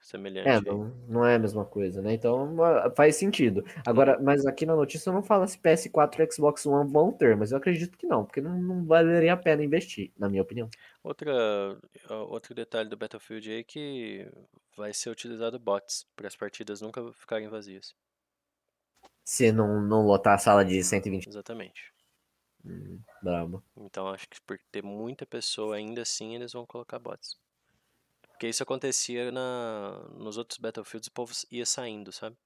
É, Semelhante. aí. não, não é a mesma coisa, né? Então faz sentido. Agora, mas aqui na notícia não fala se PS4 e Xbox One vão ter, mas eu acredito que não, porque não, não valeria a pena investir, na minha opinião. Outra, outro detalhe do Battlefield aí é que vai ser utilizado bots para as partidas nunca ficarem vazias. Se não, não lotar a sala de 120. Exatamente. Hum, brabo. Então acho que por ter muita pessoa ainda assim eles vão colocar bots. Porque isso acontecia na, nos outros Battlefields, o povo ia saindo, sabe?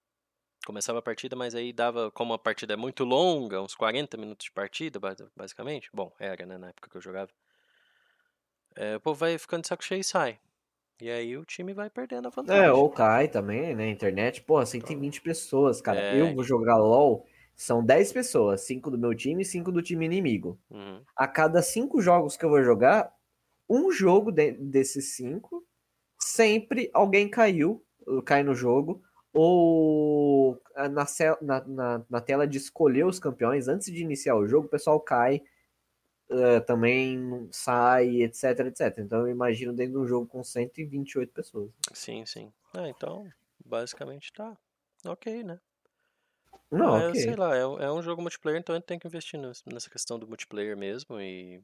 Começava a partida, mas aí dava, como a partida é muito longa, uns 40 minutos de partida, basi- basicamente. Bom, era, né, na época que eu jogava. É, o povo vai ficando de saco cheio e sai. E aí o time vai perdendo a vantagem. É, ou cai também, né? Internet, pô, 120 pessoas, cara. É. Eu vou jogar LOL, são 10 pessoas, 5 do meu time e 5 do time inimigo. Uhum. A cada 5 jogos que eu vou jogar, um jogo de- desses 5, sempre alguém caiu, cai no jogo, ou ah, na, na, na, tela de escolher os campeões, antes de iniciar o jogo, o pessoal cai, eh, também sai, etc, etc. Então eu imagino dentro de um jogo com 128 pessoas. Sim, sim. Ah, então, basicamente tá ok, né? Não, Ah, eu ok. sei lá, é, um- é um jogo multiplayer, então a gente tem que investir ness- nessa questão do multiplayer mesmo e.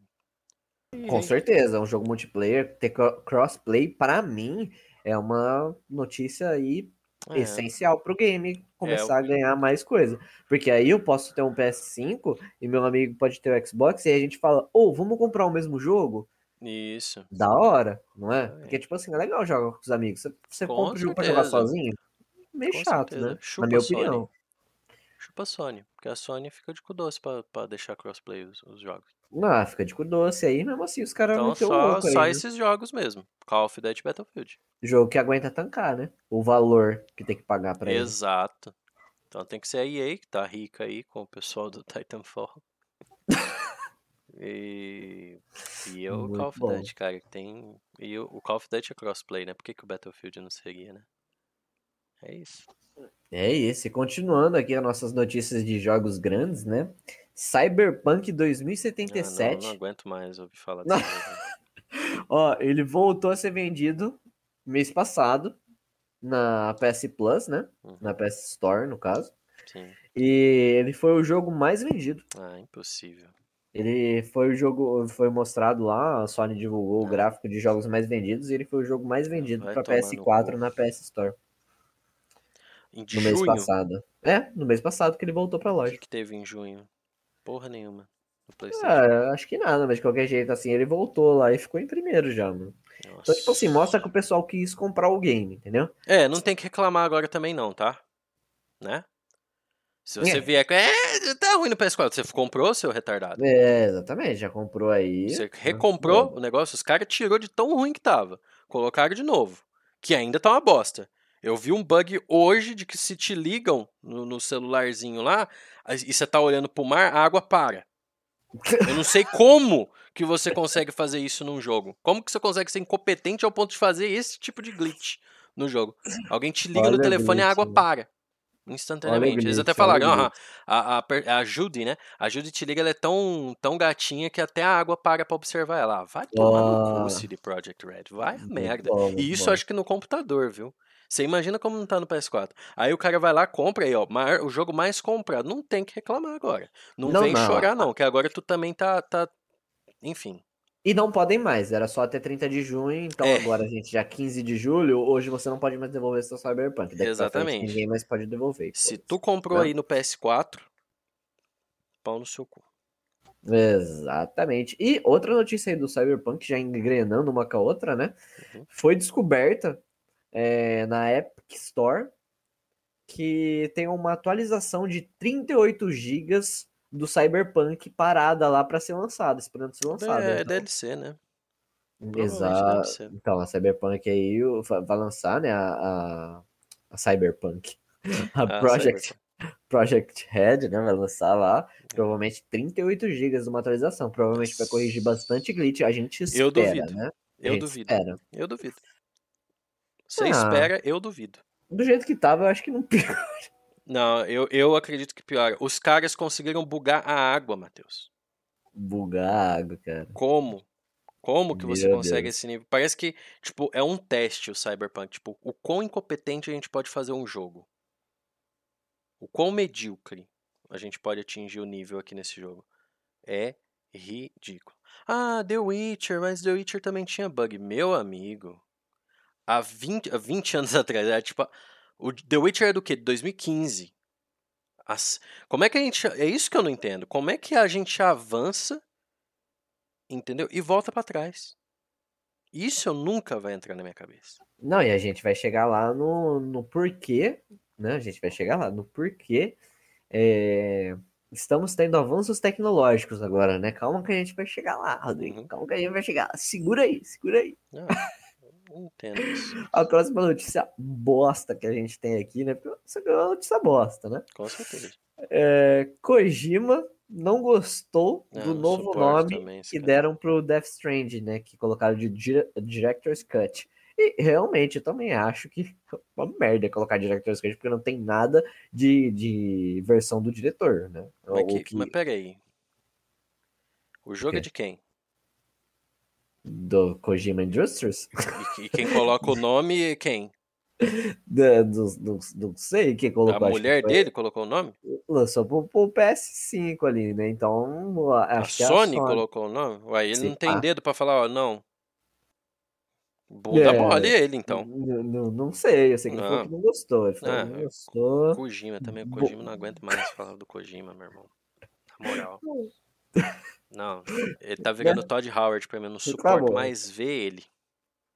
Com certeza, um jogo multiplayer, ter cro- crossplay, pra mim, é uma notícia aí É, essencial pro game começar a ganhar mais coisa. Porque aí eu posso ter um PS5 e meu amigo pode ter o Xbox e aí a gente fala, ô, vamos comprar o mesmo jogo? Isso. Da hora, não é? Exatamente. Porque, tipo assim, é legal jogar com os amigos. Você, você Com compra o jogo pra jogar sozinho? Meio Com chato, certeza. né? Chupa Na minha opinião. Chupa a Sony, porque a Sony fica de cu doce pra, pra deixar crossplay os, os jogos. Ah, fica de cu doce aí, mesmo assim, os caras Então meteu o só, só esses jogos mesmo. Call of Duty Battlefield. Jogo que aguenta tancar, né? O valor que tem que pagar pra ele. Exato. Então tem que ser a EA, que tá rica aí com o pessoal do Titanfall. e, e o Muito Call of bom. Duty, cara, que tem. E o, o Call of Duty é crossplay, né? Por que, que o Battlefield não seria, né? É isso. É isso, e continuando aqui as nossas notícias de jogos grandes, né? Cyberpunk Ah, não, 2077. não aguento mais ouvir falar jogo. Ó, ele voltou a ser vendido mês passado na PS Plus, né? Uhum, Na PS Store, no caso. sim. E ele foi o jogo mais vendido. Ah, impossível. Ele foi o jogo, foi mostrado lá, a Sony divulgou o Ah. gráfico de jogos mais vendidos e ele foi o jogo mais vendido Vai para tomar no PS4 cu. na PS Store Em no mês junho? passado. É, no mês passado que ele voltou pra loja. que, que teve em junho? Porra nenhuma. Ah, acho que nada, mas de qualquer jeito, assim, ele voltou lá e ficou em primeiro já, mano. Então, tipo assim, mostra que o pessoal quis comprar o game, entendeu? É, não tem que reclamar agora também não, tá? Né? Se você É. vier com. É, tá ruim no PS4. Você comprou, seu retardado? É, exatamente, já comprou aí. Você né? recomprou o negócio, os caras tirou de tão ruim que tava. Colocaram de novo. Que ainda tá uma bosta. Eu vi um bug hoje de que se te ligam no, no celularzinho lá e você tá olhando pro mar, a água para. Eu não sei como que você consegue fazer isso num jogo. Como que você consegue ser incompetente ao ponto de fazer esse tipo de glitch no jogo. Alguém te liga no Olha o telefone e a água né? para. Instantaneamente. Eles glitch, até olha o falaram, "Aham, glitch." a, a, a Judy, né? A Judy te liga, ela é tão, tão gatinha que até a água para pra observar ela. Ah, Vai tomar no Ah. cu, CD Projekt Red. Vai merda. bom, E isso bom. acho que no computador, viu? Você imagina como não tá no PS4. Aí o cara vai lá, compra aí, ó. o jogo mais comprado. Não tem que reclamar agora. Não, Não, vem não, chorar, não, que agora tu também tá. tá... Enfim. E não podem mais, era só até 30 de junho, então É. agora, gente, já 15 de julho, hoje você não pode mais devolver seu Cyberpunk. Daqui pra frente, Exatamente. ninguém mais pode devolver. Se tu comprou né? aí no PS4, pau no seu cu. Exatamente. E outra notícia aí do Cyberpunk, já engrenando uma com a outra, né? Uhum. Foi descoberta é, na Epic Store que tem uma atualização de 38 GB do Cyberpunk parada lá para ser lançada, esperando ser lançada. É, é então. DLC, né? Exato. Então, a Cyberpunk aí vai lançar, né? A, a, a Cyberpunk. A Ah, Project, Cyberpunk. Project Red, né? Vai lançar lá. Provavelmente 38 GB de uma atualização. Provavelmente vai corrigir bastante glitch. A gente espera, Eu duvido. né? Eu duvido. espera. Eu duvido. Você Ah. espera, eu duvido. Do jeito que tava, eu acho que não pior. Não, eu, eu acredito que piora. Os caras conseguiram bugar a água, Matheus. Bugado, cara. Como? Como que você Meu consegue Deus. esse nível? Parece que, tipo, é um teste o Cyberpunk. Tipo, o quão incompetente a gente pode fazer um jogo. O quão medíocre a gente pode atingir o nível aqui nesse jogo. É ridículo. Ah, The Witcher, mas The Witcher também tinha bug. Meu amigo, há 20, há 20 anos atrás, era tipo. O The Witcher é do quê? De 2015. As- como é que a gente. É isso que eu não entendo. Como é que a gente avança, entendeu? E volta pra trás. Isso nunca vai entrar na minha cabeça. Não, e a gente vai chegar lá no, no porquê, né? A gente vai chegar lá no porquê. é, Estamos tendo avanços tecnológicos agora, né? Calma que a gente vai chegar lá, Rodrigo. Uhum. Calma que a gente vai chegar. Segura aí, segura aí. Entendo. A próxima notícia bosta que a gente tem aqui, né? Porque Isso aqui é uma notícia bosta, né? Com certeza. É, Kojima não gostou do não novo suporto nome também que cara. deram pro Death Stranding, né? Que colocaram de dire- Director's Cut. E realmente eu também acho que é uma merda colocar Director's Cut, porque não tem nada de, de versão do diretor, né? Mas, O que, que- mas peraí. O jogo quê? é de quem? Do Kojima Industries? E, que- quem coloca o nome é quem? Do- do- Não sei quem colocou. A mulher dele colocou o nome? Lançou pro, pro PS5 ali, né? Então, A acho que Sony é a Sony. colocou o nome? Ué, ele Sei não tem lá. dedo pra falar, ó, não. Bunda É. mole ele, então. N- n- Não sei, eu sei que ele falou Não. que não gostou. Ele falou Ah, que não gostou. Kojima também, o Bo- Kojima não aguento mais falar do Kojima, meu irmão. Na moral. Não, ele tá virando Todd Howard pra mim, eu não suporto Reclamou. mais ver ele.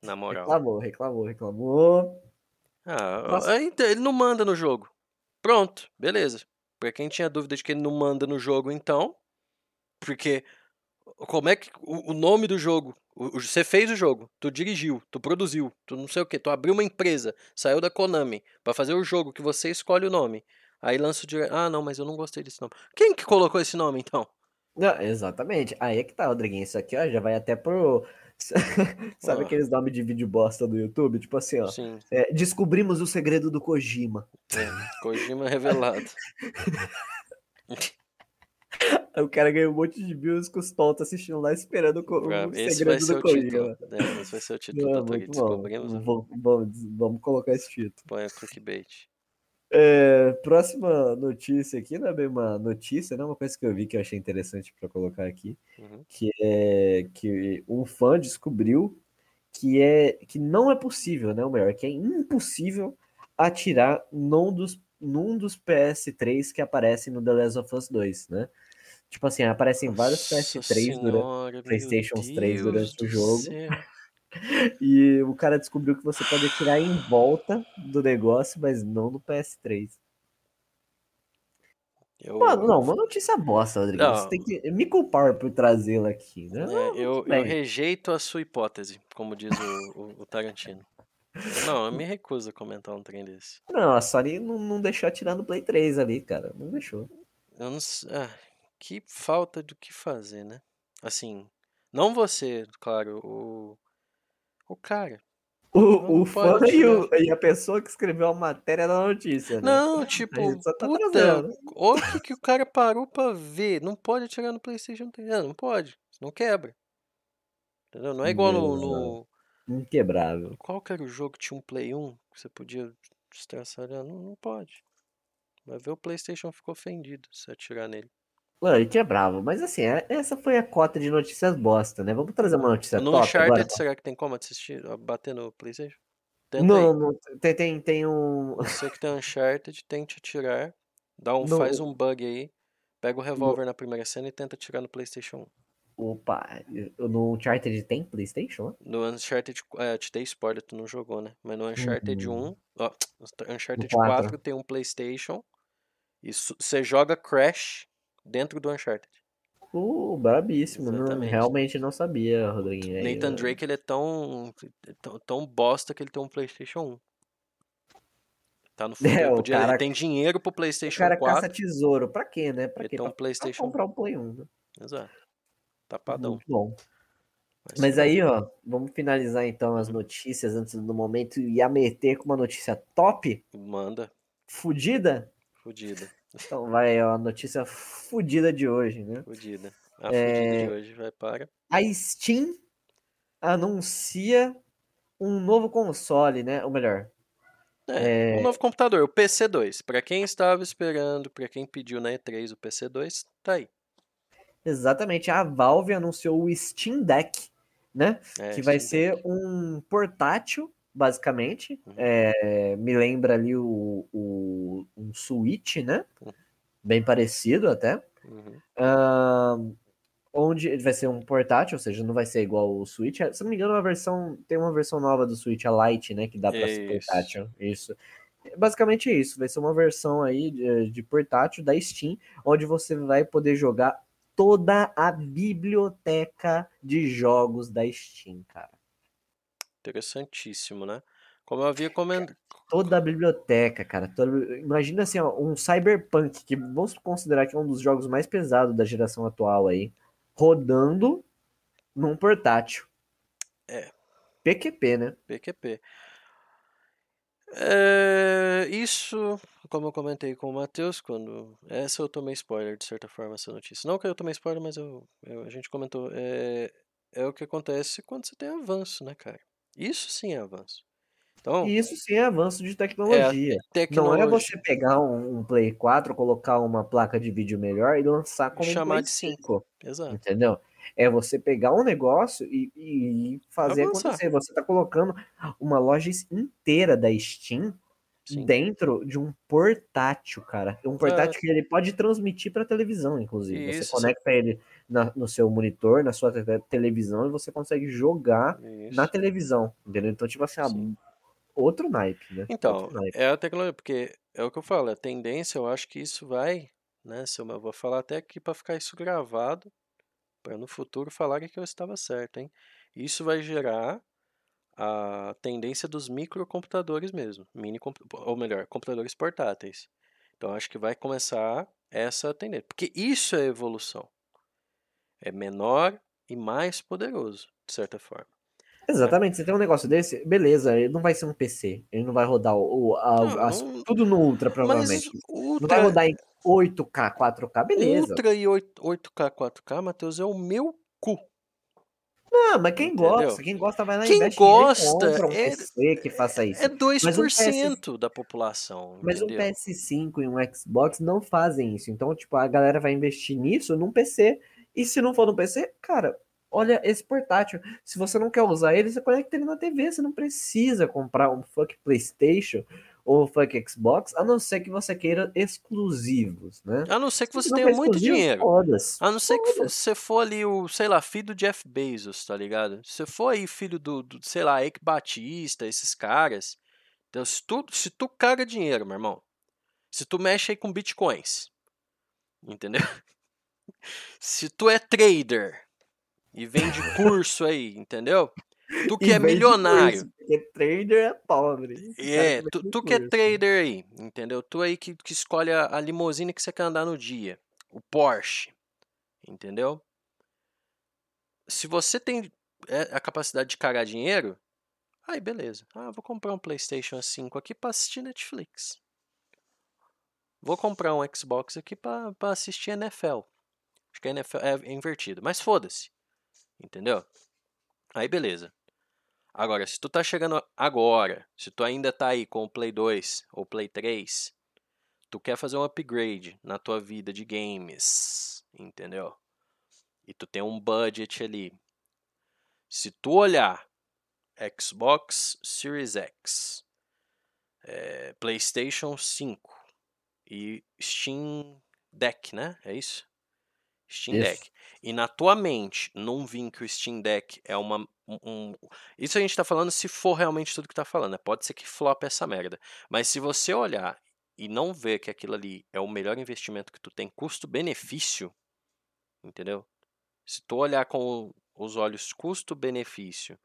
Na moral. Reclamou, reclamou, reclamou. Ah, ah, então, ele não manda no jogo. Pronto, beleza. Pra quem tinha dúvida de que ele não manda no jogo, então. Porque como é que o, nome do jogo? você fez o jogo, tu dirigiu, tu produziu, tu não sei o que, tu abriu uma empresa, saiu da Konami pra fazer o jogo que você escolhe o nome. Aí lança o dire... Ah, não, mas eu não gostei desse nome. Quem que colocou esse nome então? Não, exatamente. Aí é que tá, Rodriguinho. Isso aqui, ó, já vai até pro. Sabe aqueles nomes de vídeo bosta do YouTube? Tipo assim, ó. É, descobrimos o segredo do Kojima. é, Kojima revelado. O cara ganhou um monte de views com os tontos assistindo lá, esperando o, Ah, segredo do o Kojima. É, esse vai ser o título Não, do muito Twitch. Descobrimos. né? Vamos, vamos, vamos colocar esse título. Põe a clickbait. É, próxima notícia aqui, não é bem uma notícia, né? Uma coisa que eu vi que eu achei interessante para colocar aqui, Uhum. que é que um fã descobriu que é que não é possível, né? O melhor, que é impossível atirar num dos, num dos PS3 que aparecem no The Last of Us 2, né? Tipo assim, aparecem vários Nossa PS3 durante senhora, meu PlayStations 3 Deus durante o jogo. céu. e o cara descobriu que você pode atirar em volta do negócio, mas não no PS3. Eu, Mano, não, uma notícia bosta, Rodrigo. Não. Você tem que me culpar por trazê-la aqui, né? é, eu, eu rejeito a sua hipótese, como diz o, o- o Tarantino. Não, eu me recuso a comentar um trem desse. Não, a Sony não, não deixou atirar no Play 3 ali, cara. Não deixou. Eu não ah, que falta do que fazer, né? Assim, não você, claro, o, o cara. O, Não o fã e, o- e a pessoa que escreveu a matéria da notícia, né? Não, tipo, tá puta, trazendo. olha o que, o cara parou pra ver. Não pode atirar no PlayStation 3. Não, não pode. Senão quebra. Entendeu? Não é igual no, no- Inquebrável. Qual que era o jogo que tinha um Play 1 que você podia estraçalhar? Não, não pode. Vai ver o PlayStation ficou ofendido se atirar nele. Mano, ele é bravo. Mas assim, é- essa foi a cota de notícias bosta, né? Vamos trazer uma notícia no top Uncharted, agora? será que tem como assistir, bater no PlayStation? Tenta Não, aí. não, tem, tem, tem um... Você que tem Uncharted, tente atirar. Dá um, No- faz um bug aí. Pega o revólver na primeira cena e tenta atirar no PlayStation 1. Opa, no Uncharted tem Playstation? No Uncharted, é, te dei spoiler, tu não jogou, né? Mas no Uncharted Uhum. 1, ó, Uncharted No 4. 4 tem um PlayStation e su- você joga Crash dentro do Uncharted. Uh, brabíssimo. Não, realmente não sabia, Rodriguinho. Aí, Nathan Drake, ele é tão, tão, tão bosta que ele tem um PlayStation 1. Tá no fundo, É, ele, o podia- ele cara- tem dinheiro pro O PlayStation cara 4. caça tesouro. Pra quê, né? Pra Ele quê? tem um Pra, pra comprar um Play 1, né? Exato. Tapadão. Muito bom. Mas Mas foi. aí, ó, vamos finalizar então as notícias antes do momento e a meter com uma notícia top, Manda. fudida. Fudida. Então vai ó, a notícia fudida de hoje, né? Fudida. A É. fudida de hoje vai para. A Steam anuncia um novo console, né? Ou melhor, É, um novo computador, o PC2. Pra quem estava esperando, pra quem pediu na E3 o PC2, tá aí. exatamente a Valve anunciou o Steam Deck, né? É, que vai Steam ser um portátil, basicamente. É, me lembra ali o, o- um Switch, né? Uhum. Bem parecido até. Uhum. Ahn, onde vai ser um portátil, ou seja, não vai ser igual o Switch. Se não me engano, a versão tem uma versão nova do Switch, a Lite, né, que dá para ser Isso. portátil. Isso. Basicamente é isso, vai ser uma versão aí de, de portátil da Steam, onde você vai poder jogar toda a biblioteca de jogos da Steam, cara. Interessantíssimo, né? Como eu havia comentado. Toda a biblioteca, cara. toda- Imagina assim, ó, um Cyberpunk, que vamos considerar que é um dos jogos mais pesados da geração atual aí, rodando num portátil. É. PQP, né? PQP. É, isso, como eu comentei com o Matheus, quando. Essa eu tomei spoiler, de certa forma, essa notícia. Não que eu tomei spoiler, mas eu, eu- a gente comentou. É, é o que acontece quando você tem avanço, né, cara? Isso sim é avanço. Então, isso sim é avanço de tecnologia. Não tecnologia. é você pegar um, um Play 4, colocar uma placa de vídeo melhor e lançar como Chamar um Play de sim. 5. Exato. Entendeu? É você pegar um negócio e, e fazer Avançar. acontecer. Você tá colocando uma loja inteira da Steam Sim. dentro de um portátil, cara. Um portátil que ele pode transmitir para televisão, inclusive. Isso. Você conecta ele na- no seu monitor, na sua te- televisão e você consegue jogar Isso. na televisão, entendeu? Então, tipo assim, ah, Sim. outro naipe, né? Então, naipe. é a tecnologia, porque é o que eu falo, a tendência, eu acho que isso vai, né, se eu vou falar até aqui para ficar isso gravado, para no futuro falarem que eu estava certo, hein? Isso vai gerar a tendência dos microcomputadores mesmo, mini, ou melhor, computadores portáteis. Então, acho que vai começar essa tendência, porque isso é evolução. É menor e mais poderoso, de certa forma. Exatamente, você tem um negócio desse, beleza, ele não vai ser um PC, ele não vai rodar o, o- a- Não, as- não- tudo no Ultra, Mas provavelmente. Não vai ultra, rodar em 8K, 4K, beleza. Ultra e 8, 8K, 4K, Matheus, é o meu cu. Não, mas quem Entendeu? gosta, quem gosta vai lá Quem investe dinheiro e gosta compra um é- PC que faça isso. É 2% PS da população, Mas um entendeu? PS5 e um Xbox não fazem isso. Então, tipo, a galera vai investir nisso num PC. E se não for no PC, cara, olha esse portátil. Se você não quer usar ele, você conecta ele na TV. Você não precisa comprar um fuck PlayStation ou um fuck Xbox, a não ser que você queira exclusivos, né? A não ser que você tenha muito dinheiro. A não ser que você for ali o, sei lá, filho do Jeff Bezos, tá ligado? Se você for aí filho do, do, sei lá, Eike Batista, esses caras. Então, se tu, se tu caga dinheiro, meu irmão. Se tu mexe aí com bitcoins. Entendeu? Se tu é trader e vende curso aí, entendeu? Tu que E é milionário. porque trader é pobre. É, tu, tu que é trader aí, entendeu? Tu aí que, que escolhe a, a limusine que você quer andar no dia, o Porsche, entendeu? Se você tem é, a capacidade de cagar dinheiro, Aí, beleza. Ah, vou comprar um PlayStation 5 aqui pra assistir Netflix. Vou comprar um Xbox aqui pra, pra assistir NFL. Acho que a NFL é invertido, mas foda-se. Entendeu? Aí, beleza. Agora, se tu tá chegando agora, se tu ainda tá aí com o Play 2 ou Play 3, tu quer fazer um upgrade na tua vida de games, entendeu? E tu tem um budget ali. Se tu olhar Xbox Series X, é, PlayStation 5 e Steam Deck, né? É isso? Steam Isso. Deck. E na tua mente não vir que o Steam Deck é uma. Um, Isso a gente tá falando se for realmente tudo que tá falando. né? Pode ser que flop essa merda. Mas se você olhar e não ver que aquilo ali é o melhor investimento que tu tem custo-benefício, entendeu? Se tu olhar com os olhos custo-benefício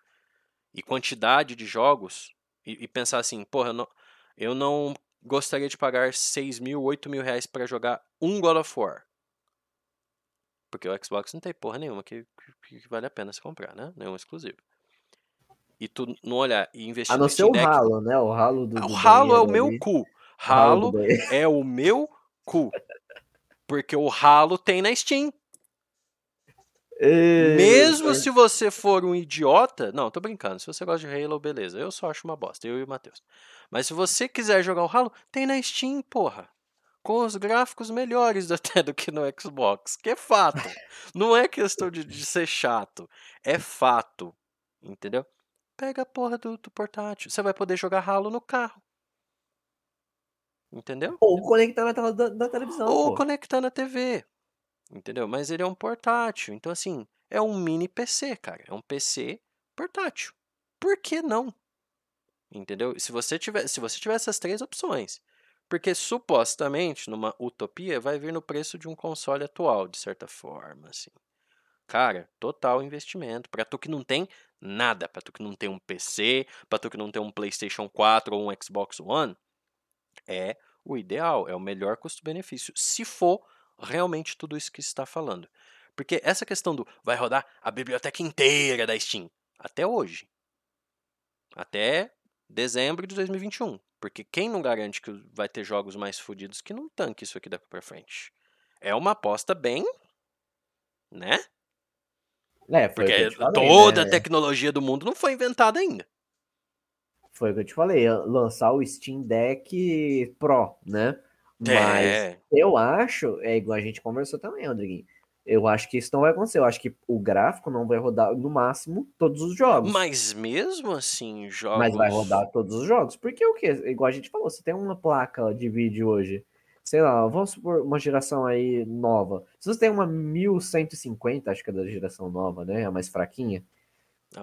e quantidade de jogos e, e pensar assim, porra, eu não, eu não gostaria de pagar 6 mil, 8 mil reais pra jogar um God of War. Porque o Xbox não tem porra nenhuma que, que, que vale a pena se comprar, né? Nenhum exclusivo. E tu não olhar e investir A não ser o ralo, né? O ralo do. Ah, o ralo é o meu ali. cu. Ralo é o meu cu. Porque o ralo tem na Steam. Mesmo se você for um idiota. Não, tô brincando. Se você gosta de Halo, beleza. Eu só acho uma bosta. Eu e o Matheus. Mas se você quiser jogar o Halo, tem na Steam, porra. Com os gráficos melhores até do que no Xbox. Que é fato. Não é questão de, de ser chato. É fato. Entendeu? Pega a porra do, do portátil. Você vai poder jogar Halo no carro. Entendeu? Ou conectar na tela da, da televisão. Ou pô. conectar na TV. Entendeu? Mas ele é um portátil. Então, assim, é um mini PC, cara. É um PC portátil. Por que não? Entendeu? Se você tiver, se você tiver essas três opções. Porque supostamente, numa utopia, vai vir no preço de um console atual, de certa forma, assim. Cara, total investimento. Pra tu que não tem nada, pra tu que não tem um PC, pra tu que não tem um PlayStation 4 ou um Xbox One, é o ideal, é o melhor custo-benefício, se for realmente tudo isso que está falando. Porque essa questão do vai rodar a biblioteca inteira da Steam, até hoje, até dezembro de 2021. Porque quem não garante que vai ter jogos mais fodidos que não tanque isso aqui daqui pra frente? É uma aposta bem, né? É, Porque falei, toda a né? tecnologia do mundo não foi inventada ainda. Foi o que eu te falei, lançar o Steam Deck Pro, né? Mas É, eu acho, é igual a gente conversou também, Rodriguinho. Eu acho que isso não vai acontecer. Eu acho que o gráfico não vai rodar no máximo todos os jogos. mas mesmo assim, jogos. Mas vai rodar todos os jogos. Porque o quê? Igual a gente falou, você tem uma placa de vídeo hoje, sei lá, vamos supor uma geração aí nova. Se você tem uma 1150, acho que é da geração nova, né? A mais fraquinha.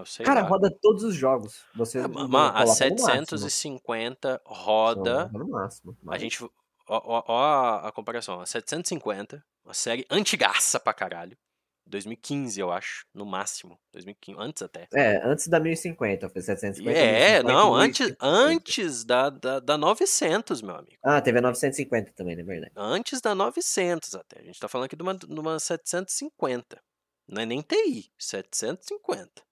Sei Cara, lá. roda todos os jogos. Você ma- a no máximo. 750 roda. No máximo. A gente. Ó, ó- ó a, a comparação. A 750, uma série antigaça pra caralho. 2015, eu acho. No máximo. 2015, antes até. É, antes da 1050, foi 750. É, 1050, não, antes, 1050. antes da, da, da 900, meu amigo. Ah, teve a 950 também, na verdade. Antes da 900 até. A gente tá falando aqui de uma, de uma 750. Não é nem TI, 750.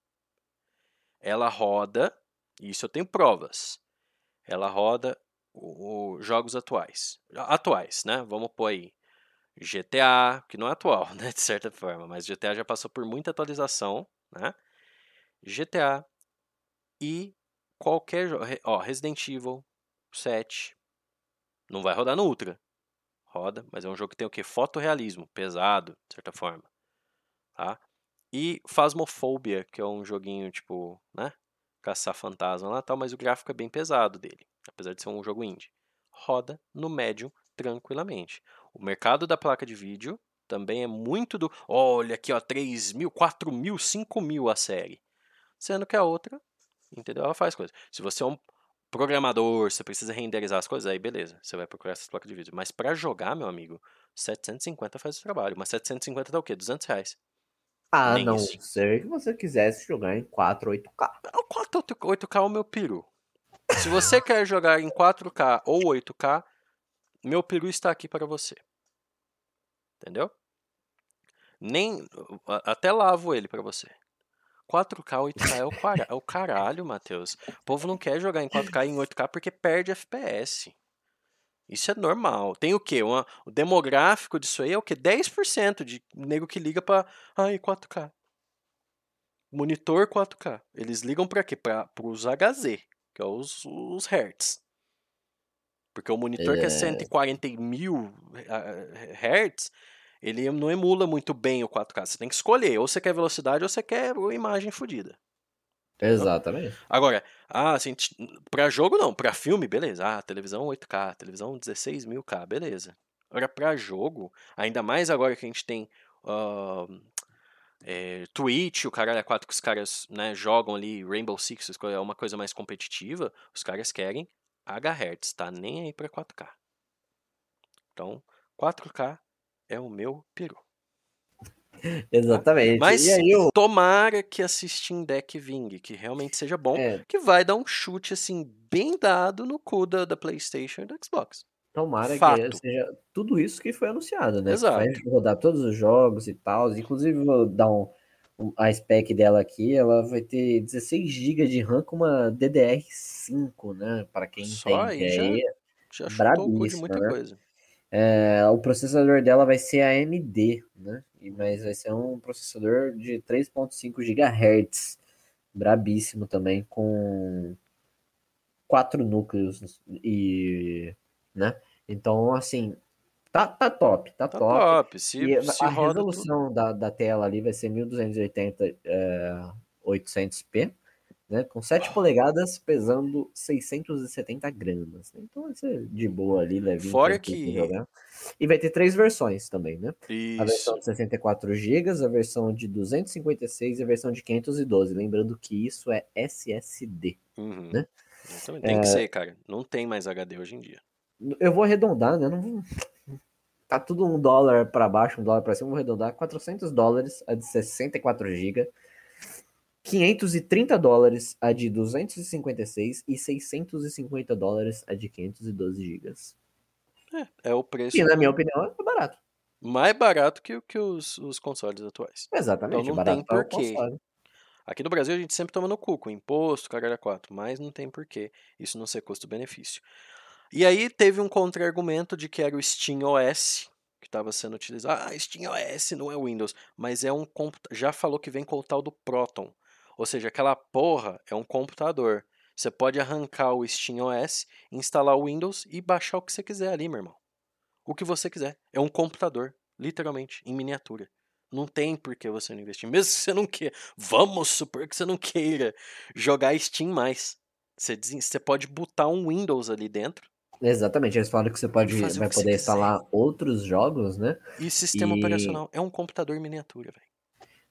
Ela roda, isso eu tenho provas. Ela roda o, o- jogos atuais. Atuais, né? Vamos pôr aí. GTA, que não é atual, né? De certa forma, mas GTA já passou por muita atualização, né? GTA e qualquer jogo. Ó, Resident Evil 7. Não vai rodar no Ultra. Roda, mas é um jogo que tem o quê? Fotorrealismo, pesado, de certa forma. Tá? E Phasmophobia, que é um joguinho tipo, né? Caçar fantasma lá tal, mas o gráfico é bem pesado dele, apesar de ser um jogo indie. Roda no médium tranquilamente. O mercado da placa de vídeo também é muito do. Olha aqui, ó, 3 mil, 4 mil, 5 mil a série. Sendo que a outra, entendeu? Ela faz coisa. Se você é um programador, você precisa renderizar as coisas, aí beleza, você vai procurar essas placas de vídeo. Mas pra jogar, meu amigo, 750 faz o trabalho. Mas 750 dá o quê? 200 reais. Ah, Nem não isso. ser que você quisesse jogar em 4, 8K. O 4 8K é o meu peru. Se você quer jogar em 4K ou 8K, meu peru está aqui para você. Entendeu? Nem até lavo ele para você. 4K, 8K é o, quara- é o caralho, Matheus. O povo não quer jogar em 4K e em 8K porque perde FPS. Isso é normal. Tem o quê? Uma- o demográfico disso aí é o quê? 10% de nego que liga pra. Ai, 4K. Monitor 4K. Eles ligam pra quê? Para os HZ, que é os, os Hertz. Porque o monitor que é É. 140 mil ah, Hertz, ele não emula muito bem o 4K. Você tem que escolher, ou você quer velocidade ou você quer imagem fodida. Exatamente. Agora, ah, assim, pra jogo não, pra filme, beleza. Ah, televisão 8K, televisão 16.000K, beleza. Agora, pra jogo, ainda mais agora que a gente tem ah, é, Twitch, o caralho é 4 que os caras né, jogam ali, Rainbow Six, é uma coisa mais competitiva, os caras querem HZ, tá nem aí pra 4K. Então, 4K é o meu peru. Exatamente. Mas aí eu. tomara que a Steam Deck vingue, que realmente seja bom, É, que vai dar um chute assim bem dado no cu da, da PlayStation e do Xbox. tomara Fato. que seja tudo isso que foi anunciado, né? Exato. Vai rodar todos os jogos e tal. Inclusive, vou dar um- a spec dela aqui. Ela vai ter 16 GB de RAM com uma DDR5, né? Para quem Só tem aí já- ideia. Já chutou de muita né? coisa. É, o processador dela vai ser AMD, né? E- Mas vai ser um processador de 3.5 GHz. Brabíssimo também, com quatro núcleos e, né? Então, assim, tá, tá top, tá, Tá top. top. Se, E se a tudo. resolução da, da tela ali vai ser 1280 é, 800p, né? Com 7 polegadas, pesando 670 gramas. né? Então vai ser de boa ali, levinho. Fora que- jogar. E vai ter três versões também, né? A versão Isso. de 64 GB, a versão de 256 e a versão de 512. Lembrando que isso é SSD. Uhum. né? Exatamente. Tem que ser, cara. Não tem mais HD hoje em dia. Eu vou arredondar, né? Não vou... Tá tudo um dólar para baixo, um dólar para cima. Vou arredondar 400 dólares a de 64 GB, 530 dólares a de 256 e 650 dólares a de 512 GB. É o preço E na minha opinião é barato. mais barato que, que os, os consoles atuais. Exatamente, Então não barato tem o porquê. Aqui no Brasil a gente sempre toma no cu com imposto, caralho 4, mas não tem porquê isso não ser custo-benefício. E aí teve um contra-argumento de que era o Steam OS que estava sendo utilizado. Ah, Steam OS não é Windows, mas é um já falou que vem com o tal do Proton. Ou seja, aquela porra é um computador. Você pode arrancar o Steam OS, instalar o Windows e baixar o que você quiser ali, meu irmão. O que você quiser. É um computador, literalmente, em miniatura. Não tem por que você não investir. Mesmo que você não queira. Vamos supor que você não queira jogar Steam mais. Você pode botar um Windows ali dentro Exatamente, eles falaram que você pode, Fazer vai poder quiser. instalar outros jogos, né? e sistema E- operacional. É um computador em miniatura, velho.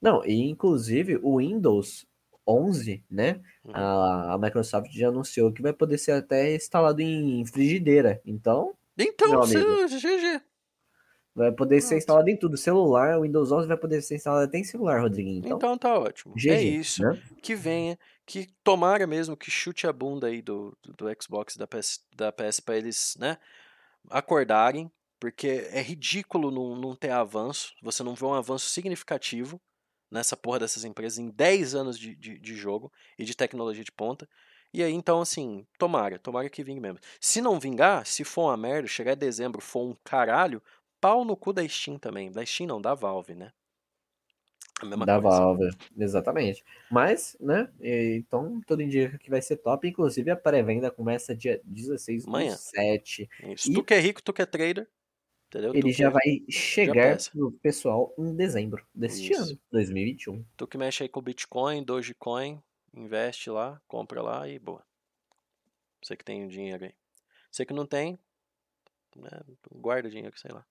Não, e inclusive o Windows 11, né? Uhum. A, a Microsoft já anunciou que vai poder ser até instalado em frigideira. Então, Então. GG. Vai poder ser instalado em tudo. Celular, o Windows 11 vai poder ser instalado até em celular, Rodriguinho. Então, Então tá ótimo. GG, é isso. né? Que venha, que tomara mesmo que chute a bunda aí do, do, do Xbox da PS, da PS pra eles, né, acordarem, porque é ridículo não, não ter avanço, você não vê um avanço significativo nessa porra dessas empresas em 10 anos de, de, de jogo e de tecnologia de ponta. E aí, então, assim, tomara, tomara que vingue mesmo. Se não vingar, se for uma merda, chegar em dezembro, for um caralho, pau no cu da Steam também. Da Steam não, da Valve, né? A mesma Da coisa. Valve, exatamente. Mas, né? Então, tudo indica que vai ser top. Inclusive, a pré-venda começa dia 16 do Amanhã. 7. Isso. E- Tu que é rico, tu que é trader, entendeu? Ele tu, já que, vai chegar pro pessoal em dezembro deste Isso. ano, 2021. tu que mexe aí com Bitcoin, Dogecoin, investe lá, compra lá e boa. Você que tem o dinheiro aí. Você que não tem, né, guarda o dinheiro, sei lá.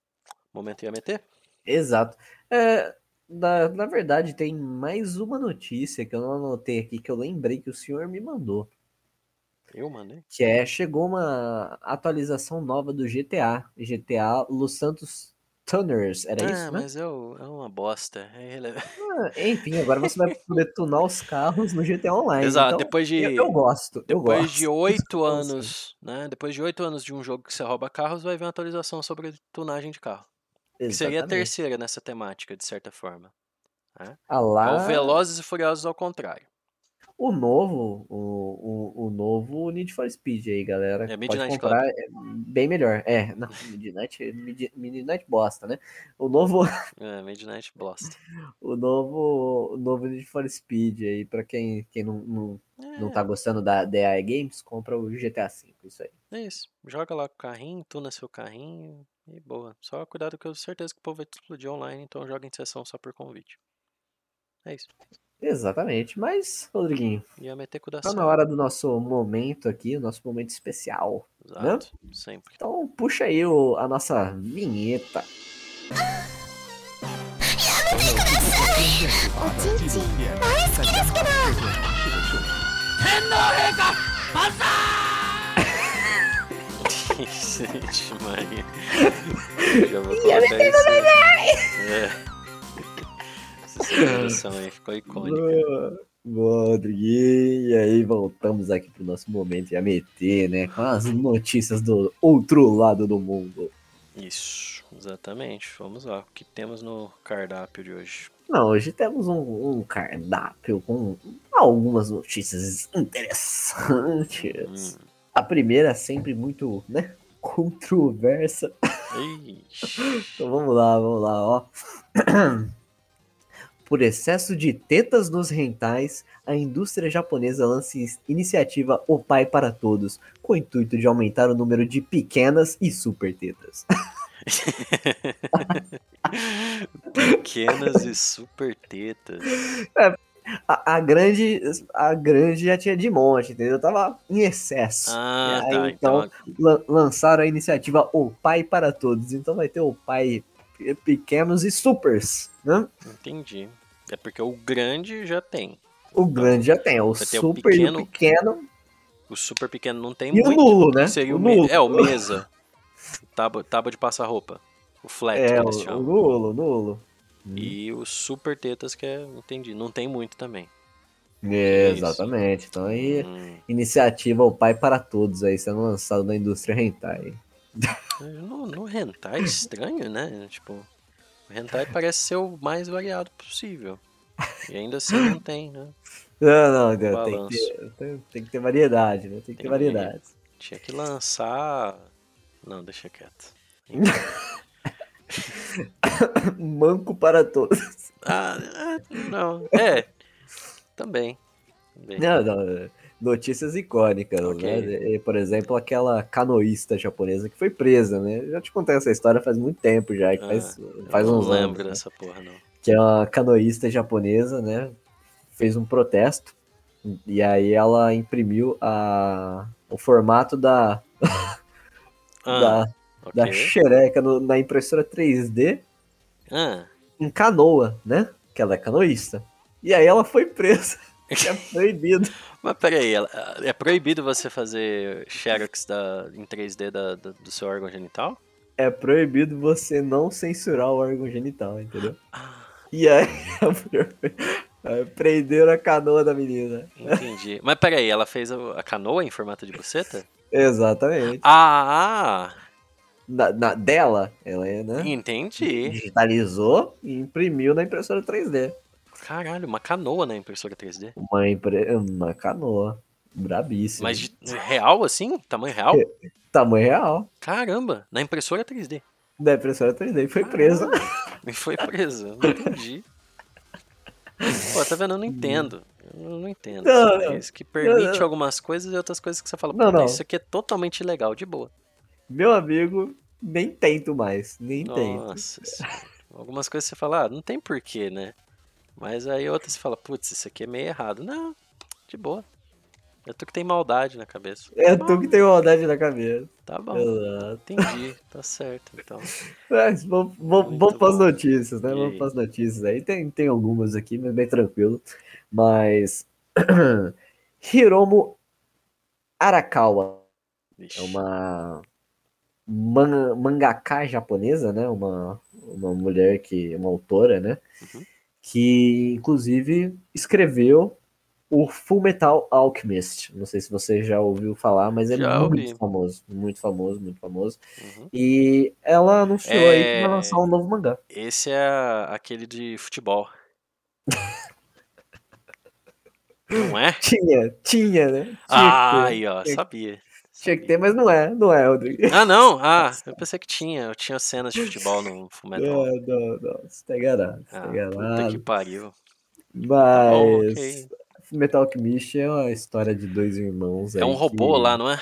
Momento ia meter? Exato. É, na, na verdade, tem mais uma notícia que eu não anotei aqui, que eu lembrei que o senhor me mandou. Eu mandei. Que é, chegou uma atualização nova do GTA. GTA Los Santos Tunners, era ah, isso, né? mas é, o- é uma bosta. É Ah, enfim, agora você vai poder tunar os carros no GTA Online. Exato, então, depois de. eu, eu gosto, eu Depois gosto. de oito anos, né? Depois de oito anos de um jogo que você rouba carros, vai vir uma atualização sobre tunagem de carro. Que seria a Exatamente. terceira nessa temática, de certa forma. Ah É lá. o Velozes e Furiosos ao contrário. O novo, o, o, o novo Need for Speed aí, galera. É Pode Midnight comprar, é bem melhor. É, não, Midnight, Mid- Midnight bosta, né? O novo, É, Midnight Blast. o novo, o novo Need for Speed aí, pra quem, quem não, não, não tá É, gostando da DAE Games, compra o GTA V, isso aí. é isso. Joga lá com o carrinho, tuna seu carrinho e boa. Só cuidado que eu tenho certeza que o povo vai explodir online, então joga em sessão só por convite. É isso. Exatamente, mas, Rodriguinho, Ia meter cu da tá na hora do nosso momento aqui, o nosso momento especial. Exato. Sempre. Então puxa aí o- a nossa vinheta. Gente, Maria. Já vou colocar isso aí. É. Essa aí ficou icônica. Boa, boa, Rodriguinho. E aí, voltamos aqui pro nosso momento de AMT, né? Com as notícias do outro lado do mundo. Isso, exatamente. Vamos lá. O que temos no cardápio de hoje? Não, hoje temos um, um cardápio com algumas notícias interessantes. Hum. A primeira é sempre muito, né? Controversa. Então vamos lá, vamos lá, ó. Por excesso de tetas nos rentais, a indústria japonesa lança iniciativa O Pai para Todos, com o intuito de aumentar o número de pequenas e super tetas. Pequenas e super tetas. A, a grande, a grande já tinha de monte, entendeu? Tava em excesso. Ah, E aí, tá. então, Então, lan- lançaram a iniciativa O Pai para Todos. Então vai ter o Pai pe- pequenos e supers, né? entendi. É porque o grande já tem. O grande já tem, o o super e pequeno, o pequeno O super pequeno não tem e o muito. nulo, né? Seria o o, nulo. É, o mesa. Tábua, tábua de passar roupa. O flat, É, que o, o chamam. nulo, o nulo. E os super tetas, que é. Entendi. Não tem muito também. É, isso. exatamente. Então aí, Hum. iniciativa O Pai para Todos aí sendo lançado na indústria hentai. No, no hentai, estranho, né? Tipo, o hentai parece ser o mais variado possível. E ainda assim não tem, né? Não, não, cara, tem, que ter, tem, tem que ter variedade, né? Tem que ter Tem variedade. Tinha que lançar. Não, deixa quieto. Manco para todos. Ah, é, não. É. Também. Também. Não, não, é, notícias icônicas, Ok. né? E, Por exemplo, aquela canoísta japonesa que foi presa, né? Eu já te contei essa história faz muito tempo já, que Ah, faz, faz não uns lembro anos. né? dessa porra, não. que é uma canoísta japonesa, né? Fez um protesto e aí ela imprimiu a, o formato da, Ah, da, da ok. xereca no- na impressora 3D Ah, em canoa, né? Que ela é canoísta. E aí ela foi presa. É proibido. mas peraí, é proibido você fazer xerox da, em 3D da- da- do seu órgão genital? É proibido você não censurar o órgão genital, entendeu? Ah, E aí a prenderam a canoa da menina. entendi. mas peraí, ela fez a, a canoa em formato de buceta? Exatamente. Ah, Na, na- dela, ela é, né? entendi. digitalizou e imprimiu na impressora 3D. Caralho, uma canoa na impressora 3D. Uma, impre... uma canoa. Brabíssima. Mas de real assim? Tamanho real? Tamanho real. Caramba, na impressora 3D. Da impressora 3D e foi presa. E foi preso, não entendi. Pô, tá vendo? Eu não entendo. Eu não entendo. Não, Isso, não. isso que permite não. algumas coisas e outras coisas que você fala, Não, "Puta, não. isso aqui é totalmente ilegal, de boa. Meu amigo, nem tento mais. Nem tento. Nossa senhora. Algumas coisas você fala, ah, não tem porquê, né? Mas aí outras você fala, putz, isso aqui é meio errado. Não, de boa. É tu que tem maldade na cabeça. É tu que tem maldade na cabeça. Tá bom, Exato. entendi, tá certo, então. Mas vamos, vamos, vamos para as notícias, né? E Vamos para as notícias aí. Tem, tem algumas aqui, mas bem tranquilo. Mas. Hiromo Arakawa Vixe. é uma man, mangaka japonesa, né? Uma, uma mulher que. Uma autora, né? Uhum. Que inclusive escreveu o Full Metal Alchemist. Não sei se você já ouviu falar, mas é Já muito ouvi. famoso. Muito famoso, muito famoso. Uhum. E ela anunciou aí que vai É, lançar um novo mangá. Esse é aquele de futebol. Não é? Tinha, tinha, né? Tinha Ah, aí, ó, Tinha, sabia. Tinha que ter, mas não é, não é, Rodrigo. Ah, não? Ah, eu pensei que tinha. Eu tinha cenas de futebol no Fullmetal. Não, não, não. Você tá enganado, você tá Ah, puta que enganado. pariu. Tá bom, Mas ok. Metal Alchemist é uma história de dois irmãos É um robô que... lá, não é?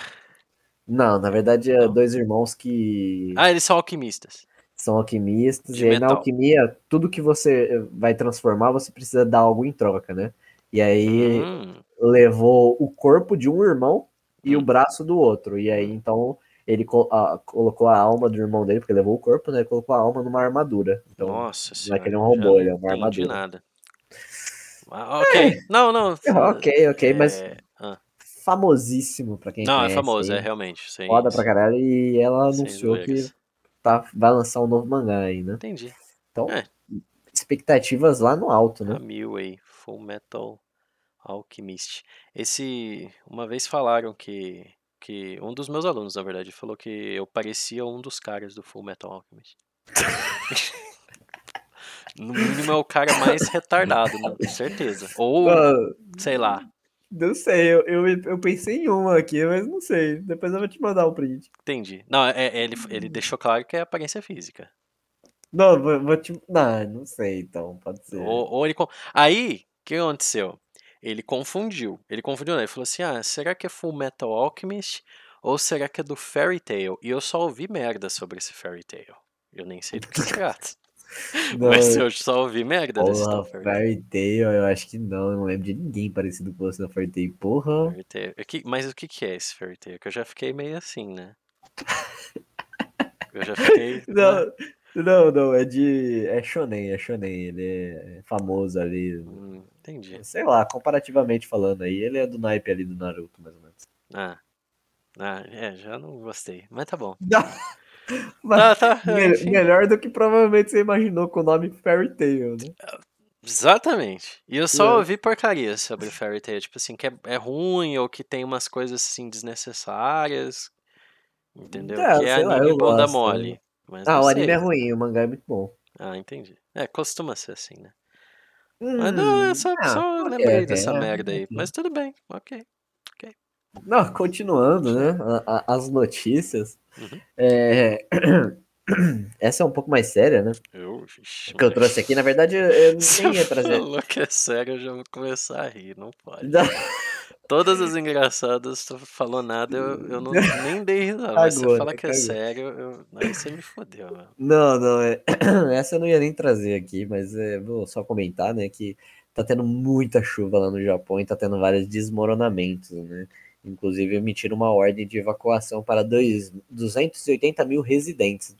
Não, na verdade é Não. dois irmãos que Ah, eles são alquimistas. são alquimistas, De e aí na alquimia, tudo que você vai transformar, você precisa dar algo em troca, né? E aí Hum, levou o corpo de um irmão e o Hum. braço do outro. E aí então ele a- colocou a alma do irmão dele, porque levou o corpo, né? Colocou a alma numa armadura. Então, nossa não é que ele é um senhora, robô, ele é uma armadura. nada. Ah, ok. Não, não. ok, ok, mas é, ah, famosíssimo pra quem Não, é conhece. famoso, aí. é realmente. Sem, Foda pra caralho. E ela anunciou que tá, vai lançar um novo mangá aí, né? Entendi. Então, É. expectativas lá no alto, A né? mil aí. Full Metal Alchemist. Esse. Uma vez falaram que. que um dos meus alunos, na verdade, falou que eu parecia um dos caras do Full Metal Alchemist. No mínimo é o cara mais retardado, né? com certeza. Ou, Ah, sei lá, não sei, eu, eu, eu pensei em uma aqui, mas não sei. Depois eu vou te mandar um print. entendi. Não, é, é- ele, ele deixou claro que é aparência física. Não, vou, vou te. Não, não sei, então, pode ser. Ou, ou ele. Aí, o que aconteceu? Ele confundiu. Ele confundiu, né? Ele falou assim: ah, será que é Full Metal Alchemist? Ou será que é do Fairy Tail? E eu só ouvi merda sobre esse Fairy Tail. Eu nem sei do que se trata. Não, Mas eu só ouvi merda desse Porra, tal Fairy. Fairy Tail, eu acho que não. Eu não lembro de ninguém parecido com você na Fairy Tail. Porra. Fairy. O que- Mas o que, é esse Fairy Tail? Que eu já fiquei meio assim, né? Eu já fiquei. né? Não, não, é de. É Shonen, é Shonen. Ele é famoso ali. Hum, entendi. Sei lá, comparativamente falando aí, ele é do naipe ali do Naruto, mais ou menos. Ah. Ah, é, já não gostei. Mas tá bom. Não, mas tá. me- Enfim. melhor do que provavelmente você imaginou com o nome Fairy Tail, né? Exatamente. E eu só É. ouvi porcaria sobre Fairy Tail. Tipo assim, que é, é ruim ou que tem umas coisas assim desnecessárias. Entendeu? É, que é lá, anime eu bunda mole. Mas Ah, o anime é ruim, o mangá é muito bom. Ah, entendi. É, costuma ser assim, né? Mas não, Hum, eu só, ah, só ok, lembrei ok, dessa é, merda aí. ok. Mas tudo bem, ok. Não, continuando, né? as notícias. Uhum. É, Essa é um pouco mais séria, né? Eu, vixe, Que eu trouxe aqui, na verdade, eu, Você nem ia trazer. falou que é sério, eu já vou começar a rir, não pode. Todas as engraçadas, tu falou nada, eu, eu não, nem dei risada. Mas você fala né? que é sério, eu, aí você me fodeu, meu. Não, não, é... essa eu não ia nem trazer aqui, mas é, vou só comentar, né, que tá tendo muita chuva lá no Japão e tá tendo vários desmoronamentos, né? Inclusive emitiram uma ordem de evacuação para dois, 280 mil residentes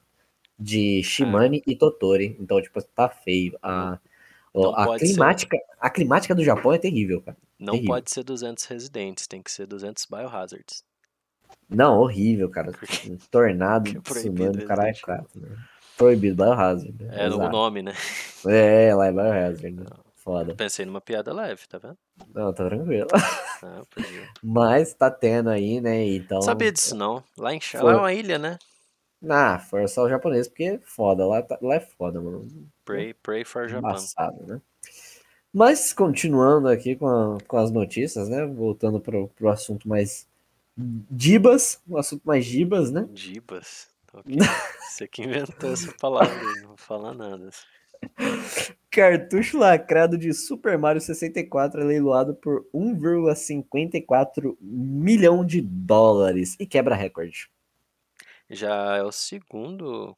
de Shimane e Totori. Então, tipo, tá feio. A, Não a, pode ser. climática, a climática do Japão é terrível, cara. Não Terrível. pode ser 200 residentes, tem que ser 200 biohazards. Não, horrível, cara. Tornado, Que é tsunami, caralho, Resident cara. Né? Proibido, Biohazard. né? É o Exato. nome, né? É, lá é Biohazard, né? Foda. Pensei numa piada leve, tá vendo? Não, tá tranquilo. Ah. Mas tá tendo aí, né? Então. Sabia disso não. Lá em lá é uma ilha, né? Ah, forçar o japonês, porque é foda. Lá, tá- lá é foda, mano. Pray, pray for Japan. Embaçado, né? Mas continuando aqui com, a- com as notícias, né? Voltando pro, pro assunto mais Dibas, o assunto mais Dibas, né? Dibas. Ok. Você que inventou essa palavra, não vou falar nada. Cartucho lacrado de Super Mario 64 é leiloado por 1,54 milhão de dólares e quebra recorde. Já é o segundo.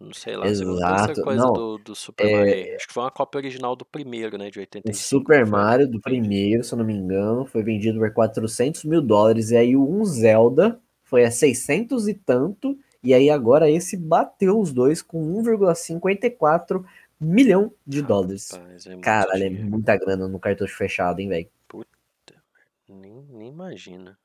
Não sei lá, Exato, coisa não, do, do Super é- Mario. Acho que foi uma cópia original do primeiro, né? De O 85. Super foi Mario do primeiro, se eu não me engano, foi vendido por 400 mil dólares. E aí o um Zelda foi a 600 e tanto. E aí agora esse bateu os dois com 1,54 milhão de dólares. Rapaz, é muito Caralho, é dinheiro. muita grana no cartucho fechado, hein, velho? Nem, nem imagina.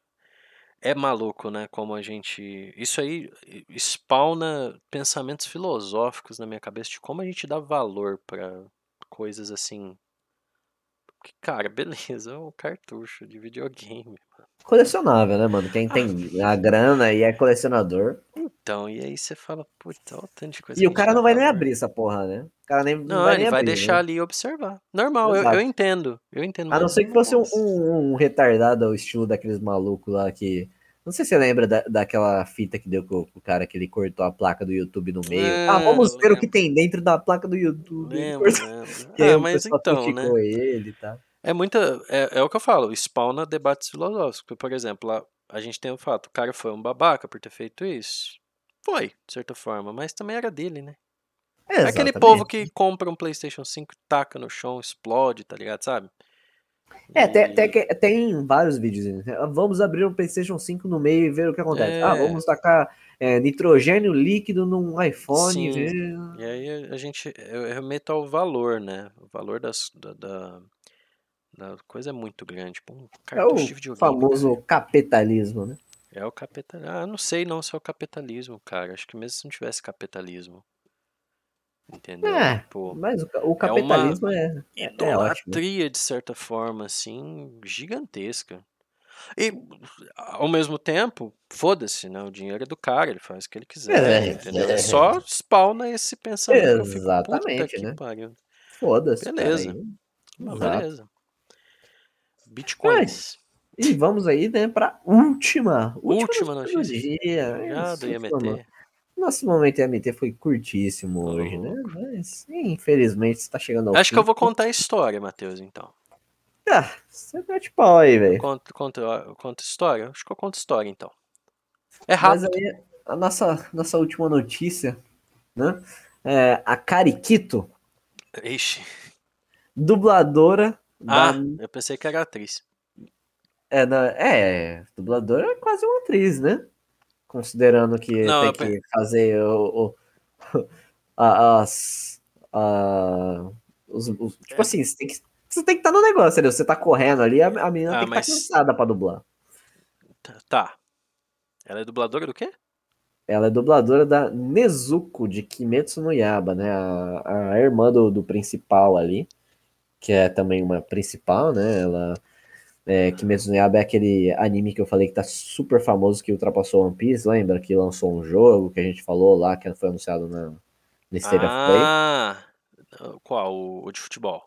É maluco, né? Como a gente. Isso aí spawna pensamentos filosóficos na minha cabeça de como a gente dá valor pra coisas assim. Porque, cara, beleza, é um cartucho de videogame. Colecionável, né, mano? Quem tem a grana e é colecionador. Então, e aí você fala, puta, olha o tanto de coisa E o cara gente não vai nem abrir essa porra, né? O cara nem não, Não, vai ele nem vai abrir, deixar né? ali e observar. Normal, eu, eu entendo. Eu entendo. A não ser que fosse um, um- um retardado ao estilo daqueles malucos lá que. Não sei se você lembra da, daquela fita que deu com, o cara que ele cortou a placa do YouTube no meio. É, ah, vamos ver o lembro. que tem dentro da placa do YouTube. Lembro, lembro. Aí Ah, o mas então, né? ele tal. É muita. É, é o que eu falo, spawna debates filosóficos. Por exemplo, lá, a gente tem o fato, o cara foi um babaca por ter feito isso. Foi, de certa forma, mas também era dele, né? É aquele povo que compra um PlayStation 5, taca no chão, explode, tá ligado? Sabe? É, tem, tem, tem vários vídeos. né? Vamos abrir um PlayStation 5 no meio e ver o que acontece. Ah, É. vamos tacar é, nitrogênio líquido num iPhone e ver. E aí a gente. Remeto ao valor, né? O valor das, da, da, da coisa é muito grande. Tipo, um É de o videogame. famoso capitalismo, né? É o capitalismo. Ah, não sei não se é o capitalismo, cara. Acho que mesmo se não tivesse capitalismo. Entendeu? É, Tipo, Mas o, o capitalismo é, é, é idolatria, de certa forma, assim, gigantesca. E, ao mesmo tempo, foda-se, né? O dinheiro é do cara, ele faz o que ele quiser, É, entendeu? é. Só spawna esse pensamento fico, Exatamente, né? Foda-se. Beleza. Exato. beleza. Bitcoins. E vamos aí, né, pra última. Última do notícia. dia. Obrigado, Isso, IMT. mano. Nosso momento IMT foi curtíssimo Ô, hoje, né? Mas, infelizmente, está chegando ao Acho fim. que eu vou contar a história, Matheus, então. Ah, você mete pau aí, velho. Conto, conto, conto história? Acho que eu conto história, então. É Mas rápido. aí, a nossa, nossa última notícia, né? É a Cariquito, Ixi. dubladora Ah, da. eu pensei que era atriz. É, é, dubladora é quase uma atriz, né? Considerando que Não, eu tem que fazer o, o- as. a- os, os- É. tipo assim, você tem que. Você tem que estar no negócio, entendeu? Você tá correndo ali, a, a menina Ah, tem que mas- estar cansada pra dublar. Tá- Tá. Ela é dubladora do quê? Ela é dubladora da Nezuko de Kimetsu no Yaba, né? A, a irmã do, do principal ali, que é também uma principal, né? Ela, é, Kimetsu no Yaba é aquele anime que eu falei que tá super famoso, que ultrapassou One Piece, lembra? Que lançou um jogo que a gente falou lá, que foi anunciado na, no State of Play. Ah, qual? O, o de futebol.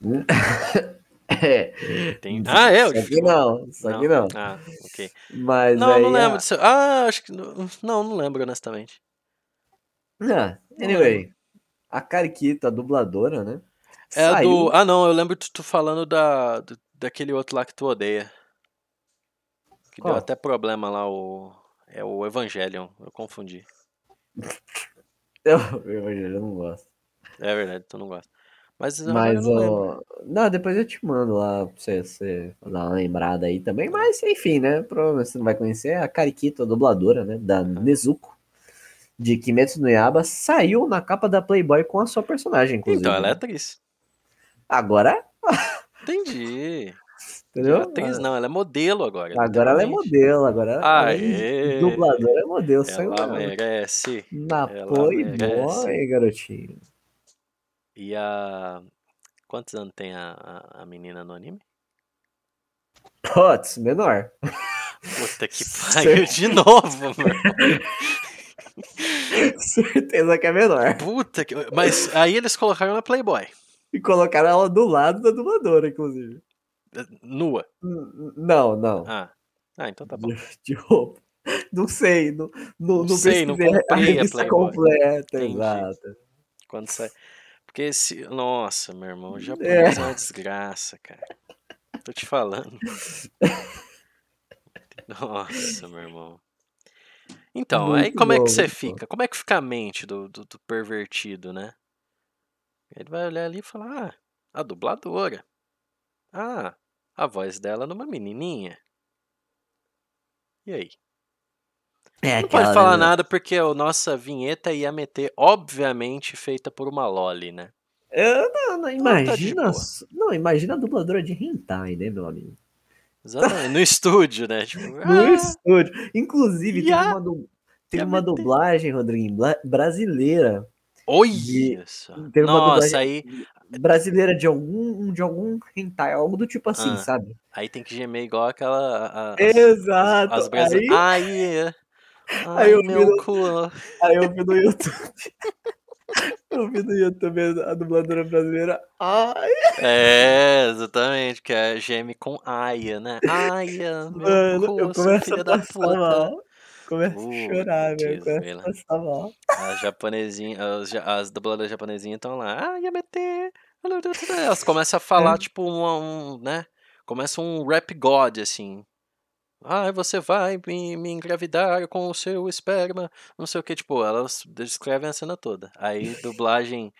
É. Tem... Ah, é? O de Isso aqui futebol. não, isso aqui não. Ah, ok. Mas Não, aí não lembro a- disso. Ah, acho que. Não, não não lembro, honestamente. Ah, anyway, a Kariquita, a dubladora, né? É a saiu- do. Ah, não, eu lembro de tu falando da, do- daquele outro lá que tu odeia. Que Qual? deu até problema lá, o. É o Evangelion, eu confundi. Eu, eu, eu não gosto. É verdade, tu não gosta. Mas, Mas, não ó, não, depois eu te mando lá pra você, você dar uma lembrada aí também. Mas, enfim, né? Provavelmente você não vai conhecer. A Kariquito, a dubladora, né? Da Nezuko, de Kimetsu no Yaba, saiu na capa da Playboy com a sua personagem, inclusive. Então, ela é né? atriz. Agora, Entendi. entendeu? Atriz não, ela é modelo agora. Agora ela é modelo, agora ela é Aê! dubladora é modelo. Saiu Ela na, merece. na ela Playboy, garotinho. E a. Quantos anos tem a, a, a menina no anime? Putz, menor. Puta que pariu de novo, mano. Certeza que é menor. Puta que. Mas aí eles colocaram na Playboy. E colocaram ela do lado da dubladora, inclusive. Nua. N- Não, não. Ah. Ah, então tá bom. De, de roupa. Não sei, não, não, Não não sei, não pesquisei a comprei a revista Playboy. completa, Entendi. exato. Quando sai. Porque esse. Nossa, meu irmão, o É. japonês é uma desgraça, cara. Tô te falando. Nossa, meu irmão. Então, aí Muito como é bom, que você fica? Como é que fica a mente do, do, do pervertido, né? Ele vai olhar ali e falar: Ah, a dubladora. Ah, a voz dela numa menininha. E aí? É Não pode falar né? nada porque a nossa vinheta ia meter, obviamente, feita por uma Loli, né? Eu não, não, tá de imagina. Não, imagina a dubladora de hentai, né, meu amigo? Exatamente. No estúdio, né? Tipo, No ah, estúdio. Inclusive, Ya- uma, ya uma dublagem, Rodriguinho, bla- brasileira. Olha de-. Teve uma Nossa, aí, brasileira de algum, de algum hentai, algo do tipo assim, Ah. sabe? Aí tem que gemer igual aquela. a- as- Exato. As brasileiras. Aí, Aí, é. Aí eu vi meu no- cu. aí eu vi no YouTube. eu vi no YouTube a dubladora brasileira. Ai, É, exatamente, que é geme com aia, né? Aia, meu mano, cu, eu começo a da puta. mal. Começo a chorar, velho. Começo grila. a passar mal. As japonesinhas, as, as dubladoras japonesinhas estão lá, ah, Yamete, elas começam a falar, É. tipo, um, um, né? Começa um rap god, assim. Ah, você vai me, me engravidar com o seu esperma, não sei o que, tipo, elas descrevem a cena toda. Aí, dublagem,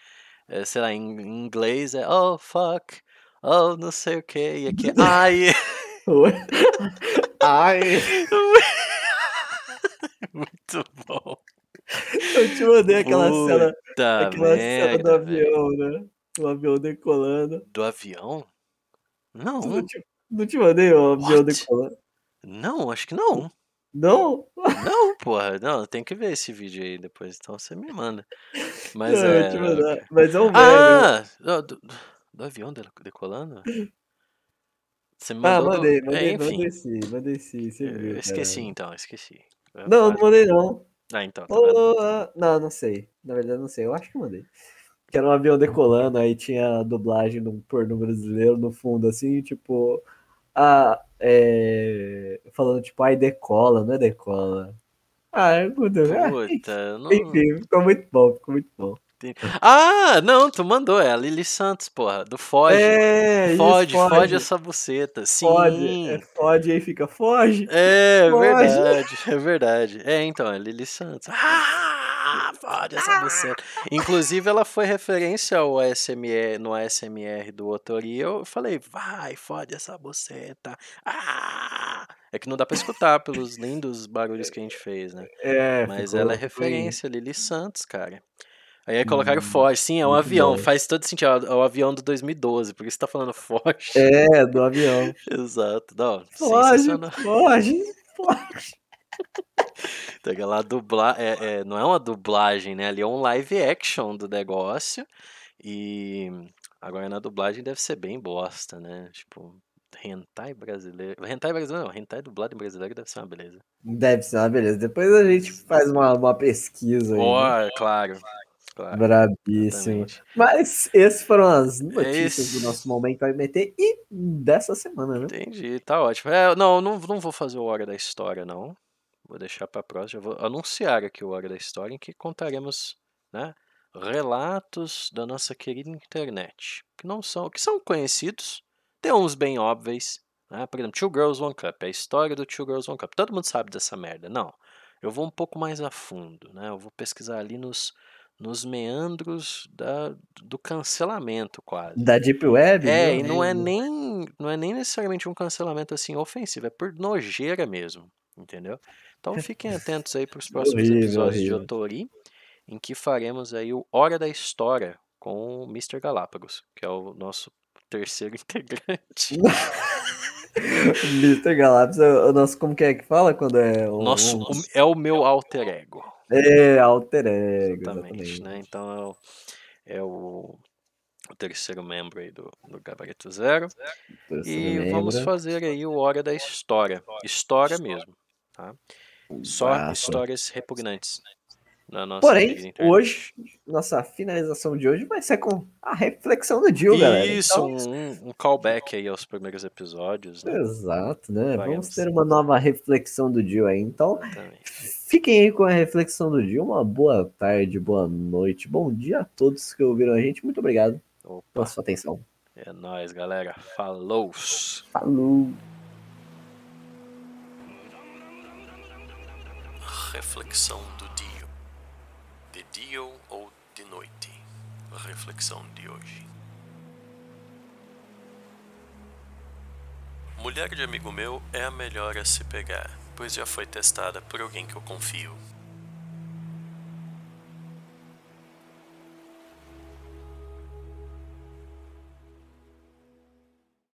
eh, sei lá, em, em inglês é, oh, fuck, oh, não sei o que, e aqui, ai, Oi. Ai, muito bom. eu te mandei aquela cena, Puta aquela cena do merda, velho. avião, né? O avião decolando. Do avião? Não, Não te, não te mandei o avião What? decolando? não, acho que não. Não? Não, porra, não, tem que ver esse vídeo aí depois, então você me manda. Mas não, é. eu. Mas é um velho. Ah! Do, do- do avião de- decolando? Você me Ah, mandou. do- mandei, é, mandei, enfim, mandei sim, mandei sim, você eu viu, esqueci caralho. então, esqueci. Eu Não, não mandei não. Ah, então, tá ah, não, não sei. Na verdade, não sei. Eu acho que mandei. Que era um avião decolando, aí tinha a dublagem de um porno brasileiro no fundo, assim, tipo. Ah, é... Falando, tipo, ai, decola, não é decola. Ah, é muito. ah, Puta, eu não. Enfim, ficou muito bom, ficou muito bom. Ah, não, tu mandou, é a Lili Santos, porra, do Foge. É, isso, Fode, fode foge. essa buceta. Sim. Fode, é, fode, aí fica, foge. É Foge. verdade, é verdade. É, então, é Lili Santos. Ah, fode essa buceta. Inclusive, ela foi referência ao ASMR, no ASMR do Otori. Eu falei, vai, fode essa buceta. Ah! É que não dá pra escutar pelos lindos barulhos que a gente fez, né? É, Mas ela é referência, Lili Santos, cara. Aí aí colocaram Foge. Sim, é um muito avião. Faz todo sentido. É o avião do 2012, por isso tá falando Foge. É, do avião. Exato. Não, Foge, sensacional. foge, foge. Aquela dubla... é, é, não é uma dublagem, né? Ali é um live action do negócio. E agora na dublagem deve ser bem bosta, né? Tipo, hentai brasileiro. Hentai brasileiro não, hentai dublado em brasileiro deve ser uma beleza. Deve ser uma beleza. Depois a gente faz uma, uma pesquisa aí. Ó, né? claro. Claro. Brabíssimo. exatamente. Mas essas foram as notícias Esse- do nosso momento MT e dessa semana, né? Entendi, tá ótimo. É, não, não, não vou fazer o Hora da História, não. Vou deixar pra próxima. Já vou anunciar aqui o Hora da História, em que contaremos, né? Relatos da nossa querida internet. Que não são, que são conhecidos. Tem uns bem óbvios. Né? Por exemplo, Two Girls One Cup. É a história do Two Girls One Cup. Todo mundo sabe dessa merda. Não. Eu vou um pouco mais a fundo, né? Eu vou pesquisar ali nos, nos meandros da, do cancelamento, quase. Da Deep Web? É, e não é nem não é nem necessariamente um cancelamento assim ofensivo, é por nojeira mesmo, entendeu? Então fiquem atentos aí para os próximos Horrível, episódios horrível. de Otori, em que faremos aí o Hora da História com o Mr. Galápagos, que é o nosso terceiro integrante. Mr. Galapagos, é o nosso, como que é que fala quando é o Nosso, um- o- é o meu alter ego. É, alter ego, Exatamente, exatamente. né? Então é o, é o, o terceiro membro aí do, do Gabarito Zero. E vamos fazer aí o Hora da História. História mesmo, tá? Só Massa. histórias repugnantes Porém, hoje, nossa finalização de hoje vai ser com a reflexão do Jill, galera. Isso, Então, um, um callback aí aos primeiros episódios, né? Exato, né? Faremos. Vamos ter uma nova reflexão do Jill aí. Então, Exatamente. fiquem aí com a reflexão do Jill. Uma boa tarde, boa noite, bom dia a todos que ouviram a gente. Muito obrigado pela Opa, sua atenção. é nóis, galera. Falou! Falou! Reflexão do dia. De dia ou de noite? A reflexão de hoje. Mulher de amigo meu é a melhor a se pegar, pois já foi testada por alguém que eu confio.